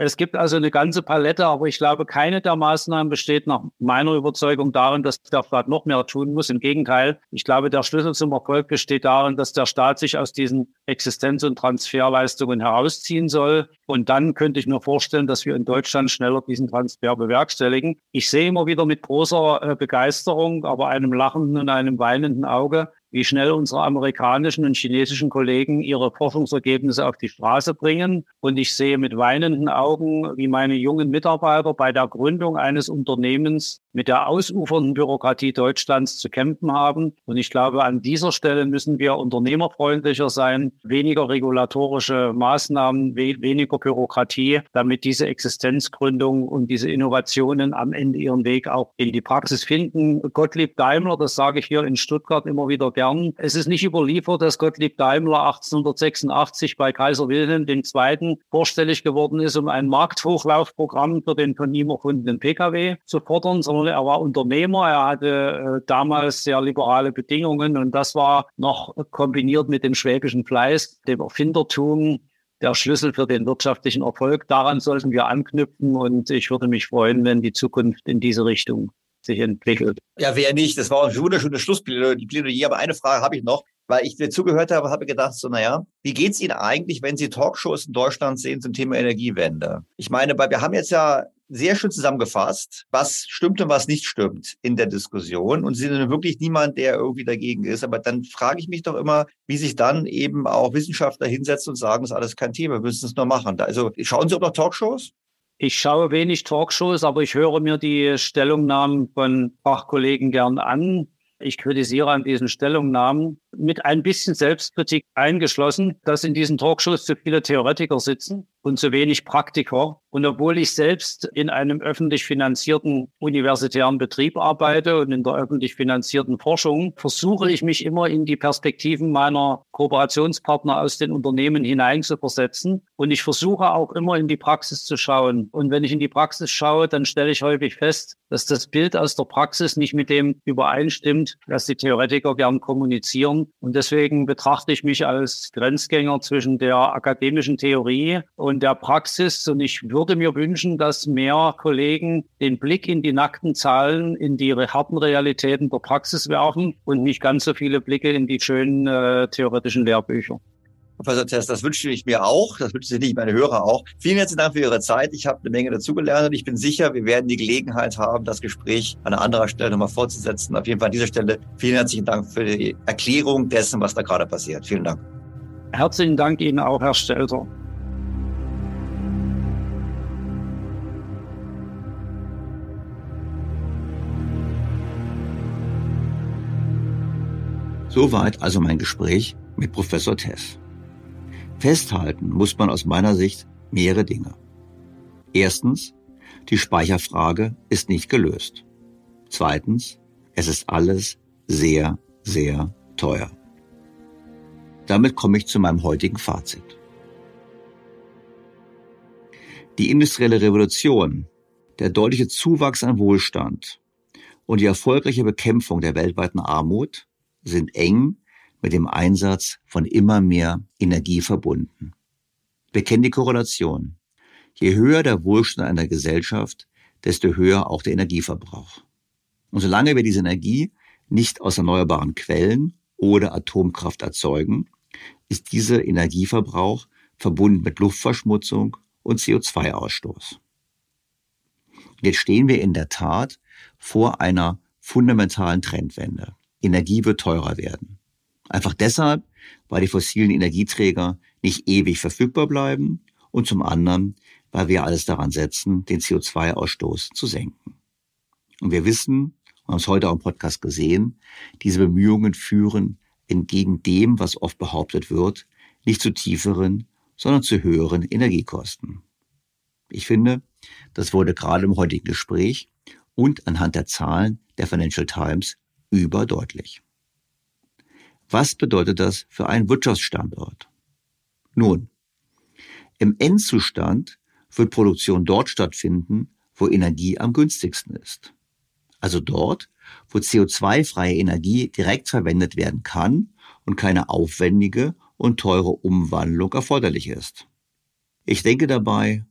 Es gibt also eine ganze Palette, aber ich glaube, keine der Maßnahmen besteht nach meiner Überzeugung darin, dass der Staat noch mehr tun muss. Im Gegenteil, ich glaube, der Schlüssel zum Erfolg besteht darin, dass der Staat sich aus diesen Existenz- und Transferleistungen herausziehen soll. Und dann könnte ich mir vorstellen, dass wir in Deutschland schneller diesen Transfer bewerkstelligen. Ich sehe immer wieder mit großer äh, Begeisterung, aber einem lachenden und einem weinenden Auge, wie schnell unsere amerikanischen und chinesischen Kollegen ihre Forschungsergebnisse auf die Straße bringen. Und ich sehe mit weinenden Augen, wie meine jungen Mitarbeiter bei der Gründung eines Unternehmens mit der ausufernden Bürokratie Deutschlands zu kämpfen haben. Und ich glaube, an dieser Stelle müssen wir unternehmerfreundlicher sein, weniger regulatorische Maßnahmen, we weniger Bürokratie, damit diese Existenzgründung und diese Innovationen am Ende ihren Weg auch in die Praxis finden. Gottlieb Daimler, das sage ich hier in Stuttgart immer wieder gern, es ist nicht überliefert, dass Gottlieb Daimler 1886 bei Kaiser Wilhelm II. vorstellig geworden ist, um ein Markthochlaufprogramm für den von ihm erfundenen Pkw zu fordern, sondern er war Unternehmer. Er hatte äh, damals sehr liberale Bedingungen und das war noch kombiniert mit dem schwäbischen Fleiß, dem Erfindertum, der Schlüssel für den wirtschaftlichen Erfolg. Daran sollten wir anknüpfen und ich würde mich freuen, wenn die Zukunft in diese Richtung sich entwickelt. Ja, wer nicht? Das war ein wunderschönes Schlussplädoyer. Aber eine Frage habe ich noch, weil ich dir zugehört habe, habe gedacht, so, naja, wie geht's Ihnen eigentlich, wenn Sie Talkshows in Deutschland sehen zum Thema Energiewende? Ich meine, weil wir haben jetzt ja sehr schön zusammengefasst, was stimmt und was nicht stimmt in der Diskussion. Und Sie sind wirklich niemand, der irgendwie dagegen ist. Aber dann frage ich mich doch immer, wie sich dann eben auch Wissenschaftler hinsetzen und sagen, das ist alles kein Thema, wir müssen es nur machen. Also schauen Sie auch noch Talkshows? Ich schaue wenig Talkshows, aber ich höre mir die Stellungnahmen von Fachkollegen gern an. Ich kritisiere an diesen Stellungnahmen mit ein bisschen Selbstkritik eingeschlossen, dass in diesen Talkshows zu viele Theoretiker sitzen und zu wenig Praktiker. Und obwohl ich selbst in einem öffentlich finanzierten universitären Betrieb arbeite und in der öffentlich finanzierten Forschung, versuche ich mich immer in die Perspektiven meiner Kooperationspartner aus den Unternehmen hineinzuversetzen. Und ich versuche auch immer in die Praxis zu schauen. Und wenn ich in die Praxis schaue, dann stelle ich häufig fest, dass das Bild aus der Praxis nicht mit dem übereinstimmt, was die Theoretiker gern kommunizieren. Und deswegen betrachte ich mich als Grenzgänger zwischen der akademischen Theorie und der Praxis. Und ich würde mir wünschen, dass mehr Kollegen den Blick in die nackten Zahlen, in die harten Realitäten der Praxis werfen und nicht ganz so viele Blicke in die schönen äh, theoretischen Lehrbücher. Professor Test, das wünsche ich mir auch. Das wünsche ich meine Hörer auch. Vielen herzlichen Dank für Ihre Zeit. Ich habe eine Menge dazugelernt und ich bin sicher, wir werden die Gelegenheit haben, das Gespräch an einer anderen Stelle nochmal fortzusetzen. Auf jeden Fall an dieser Stelle vielen herzlichen Dank für die Erklärung dessen, was da gerade passiert. Vielen Dank. Herzlichen Dank Ihnen auch, Herr Stelter. Soweit also mein Gespräch mit Professor Tess. Festhalten muss man aus meiner Sicht mehrere Dinge. Erstens, die Speicherfrage ist nicht gelöst. Zweitens, es ist alles sehr, sehr teuer. Damit komme ich zu meinem heutigen Fazit. Die industrielle Revolution, der deutliche Zuwachs an Wohlstand und die erfolgreiche Bekämpfung der weltweiten Armut sind eng mit dem Einsatz von immer mehr Energie verbunden. Wir kennen die Korrelation. Je höher der Wohlstand einer Gesellschaft, desto höher auch der Energieverbrauch. Und solange wir diese Energie nicht aus erneuerbaren Quellen oder Atomkraft erzeugen, ist dieser Energieverbrauch verbunden mit Luftverschmutzung und CO2-Ausstoß. Jetzt stehen wir in der Tat vor einer fundamentalen Trendwende. Energie wird teurer werden. Einfach deshalb, weil die fossilen Energieträger nicht ewig verfügbar bleiben und zum anderen, weil wir alles daran setzen, den CO2-Ausstoß zu senken. Und wir wissen, wir haben es heute auch im Podcast gesehen, diese Bemühungen führen entgegen dem, was oft behauptet wird, nicht zu tieferen, sondern zu höheren Energiekosten. Ich finde, das wurde gerade im heutigen Gespräch und anhand der Zahlen der Financial Times überdeutlich. Was bedeutet das für einen Wirtschaftsstandort? Nun, im Endzustand wird Produktion dort stattfinden, wo Energie am günstigsten ist. Also dort, wo CO2-freie Energie direkt verwendet werden kann und keine aufwendige und teure Umwandlung erforderlich ist. Ich denke dabei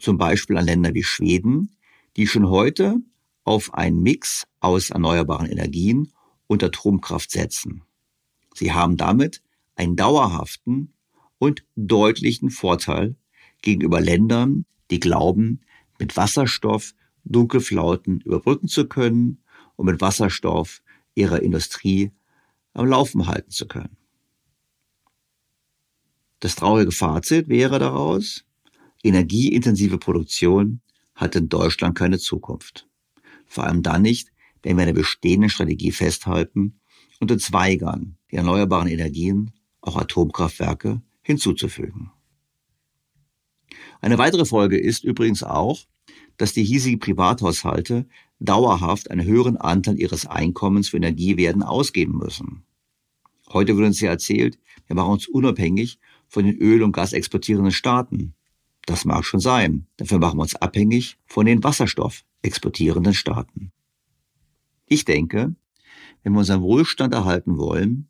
zum Beispiel an Länder wie Schweden, die schon heute auf einen Mix aus erneuerbaren Energien und Atomkraft setzen. Sie haben damit einen dauerhaften und deutlichen Vorteil gegenüber Ländern, die glauben, mit Wasserstoff Dunkelflauten überbrücken zu können und mit Wasserstoff ihre Industrie am Laufen halten zu können. Das traurige Fazit wäre daraus, energieintensive Produktion hat in Deutschland keine Zukunft. Vor allem dann nicht, wenn wir an der bestehenden Strategie festhalten und in Zweigern die erneuerbaren Energien, auch Atomkraftwerke, hinzuzufügen. Eine weitere Folge ist übrigens auch, dass die hiesigen Privathaushalte dauerhaft einen höheren Anteil ihres Einkommens für Energie werden ausgeben müssen. Heute wird uns ja erzählt, wir machen uns unabhängig von den Öl- und Gas exportierenden Staaten. Das mag schon sein. Dafür machen wir uns abhängig von den Wasserstoff exportierenden Staaten. Ich denke, wenn wir unseren Wohlstand erhalten wollen,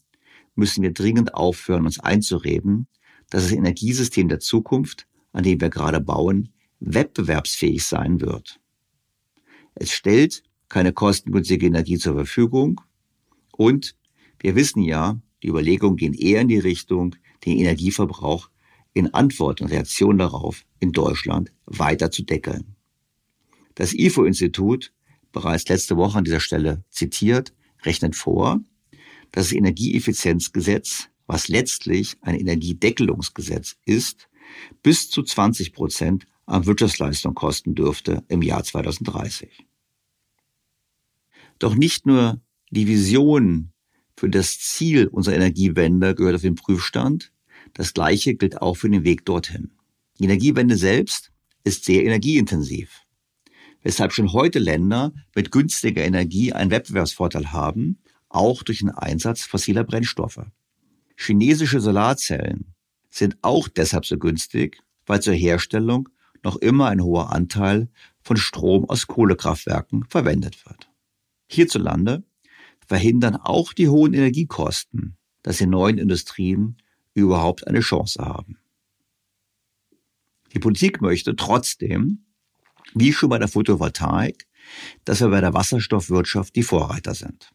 müssen wir dringend aufhören, uns einzureden, dass das Energiesystem der Zukunft, an dem wir gerade bauen, wettbewerbsfähig sein wird. Es stellt keine kostengünstige Energie zur Verfügung und wir wissen ja, die Überlegungen gehen eher in die Richtung, den Energieverbrauch in Antwort und Reaktion darauf in Deutschland weiter zu deckeln. Das IFO-Institut, bereits letzte Woche an dieser Stelle zitiert, rechnet vor, das Energieeffizienzgesetz, was letztlich ein Energiedeckelungsgesetz ist, bis zu 20 Prozent an Wirtschaftsleistung kosten dürfte im Jahr 2030. Doch nicht nur die Vision für das Ziel unserer Energiewende gehört auf den Prüfstand, das Gleiche gilt auch für den Weg dorthin. Die Energiewende selbst ist sehr energieintensiv, weshalb schon heute Länder mit günstiger Energie einen Wettbewerbsvorteil haben, auch durch den Einsatz fossiler Brennstoffe. Chinesische Solarzellen sind auch deshalb so günstig, weil zur Herstellung noch immer ein hoher Anteil von Strom aus Kohlekraftwerken verwendet wird. Hierzulande verhindern auch die hohen Energiekosten, dass die neuen Industrien überhaupt eine Chance haben. Die Politik möchte trotzdem, wie schon bei der Photovoltaik, dass wir bei der Wasserstoffwirtschaft die Vorreiter sind.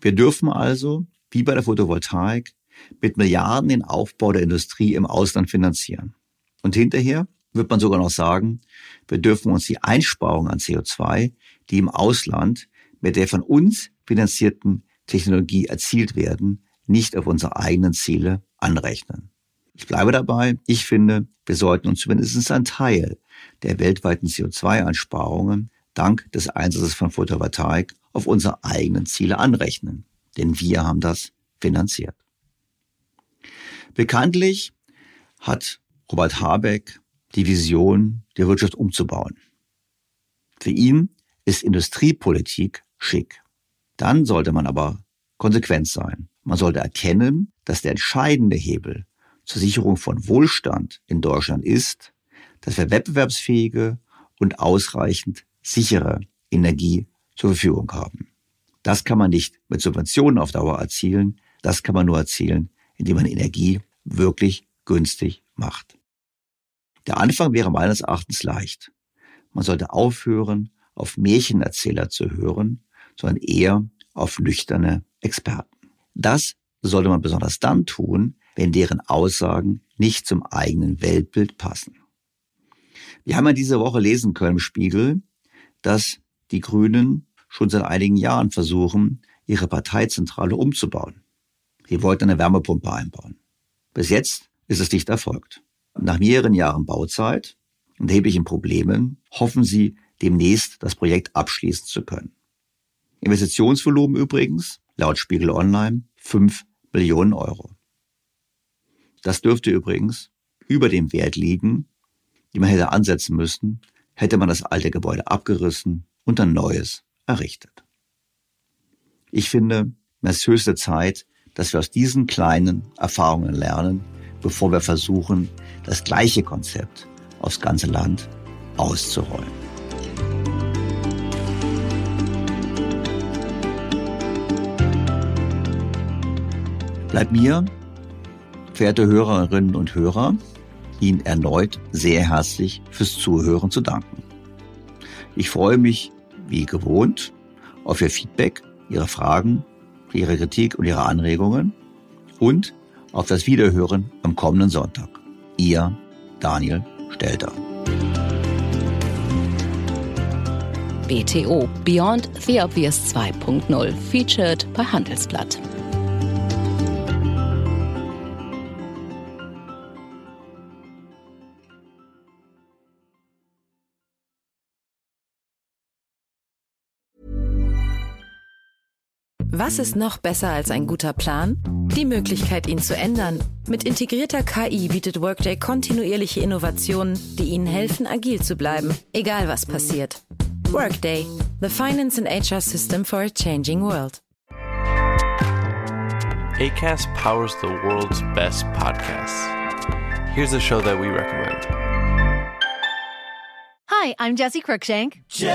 Wir dürfen also, wie bei der Photovoltaik, mit Milliarden den Aufbau der Industrie im Ausland finanzieren. Und hinterher wird man sogar noch sagen, wir dürfen uns die Einsparung an CO2, die im Ausland mit der von uns finanzierten Technologie erzielt werden, nicht auf unsere eigenen Ziele anrechnen. Ich bleibe dabei. Ich finde, wir sollten uns zumindest einen Teil der weltweiten CO2-Einsparungen dank des Einsatzes von Photovoltaik auf unsere eigenen Ziele anrechnen. Denn wir haben das finanziert. Bekanntlich hat Robert Habeck die Vision, die Wirtschaft umzubauen. Für ihn ist Industriepolitik schick. Dann sollte man aber konsequent sein. Man sollte erkennen, dass der entscheidende Hebel zur Sicherung von Wohlstand in Deutschland ist, dass wir wettbewerbsfähige und ausreichend sichere Energie zur Verfügung haben. Das kann man nicht mit Subventionen auf Dauer erzielen. Das kann man nur erzielen, indem man Energie wirklich günstig macht. Der Anfang wäre meines Erachtens leicht. Man sollte aufhören, auf Märchenerzähler zu hören, sondern eher auf nüchterne Experten. Das sollte man besonders dann tun, wenn deren Aussagen nicht zum eigenen Weltbild passen. Wir haben ja diese Woche lesen können im Spiegel, dass die Grünen schon seit einigen Jahren versuchen, ihre Parteizentrale umzubauen. Sie wollten eine Wärmepumpe einbauen. Bis jetzt ist es nicht erfolgt. Nach mehreren Jahren Bauzeit und erheblichen Problemen hoffen sie, demnächst das Projekt abschließen zu können. Investitionsvolumen übrigens, laut Spiegel Online, 5 Billionen Euro. Das dürfte übrigens über dem Wert liegen, die man hätte ansetzen müssen, hätte man das alte Gebäude abgerissen und ein neues errichtet. Ich finde, es ist höchste Zeit, dass wir aus diesen kleinen Erfahrungen lernen, bevor wir versuchen, das gleiche Konzept aufs ganze Land auszurollen. Bleibt mir, verehrte Hörerinnen und Hörer, Ihnen erneut sehr herzlich fürs Zuhören zu danken. Ich freue mich, wie gewohnt, auf Ihr Feedback, Ihre Fragen, Ihre Kritik und Ihre Anregungen und auf das Wiederhören am kommenden Sonntag. Ihr Daniel Stelter. BTO Beyond the Obvious 2.0 featured bei Handelsblatt. Was ist noch besser als ein guter Plan? Die Möglichkeit, ihn zu ändern. Mit integrierter KI bietet Workday kontinuierliche Innovationen, die Ihnen helfen, agil zu bleiben, egal was passiert. Workday, the finance and HR system for a changing world. ACAST powers the world's best podcasts. Here's a show that we recommend. Hi, I'm Jesse Cruikshank. Jesse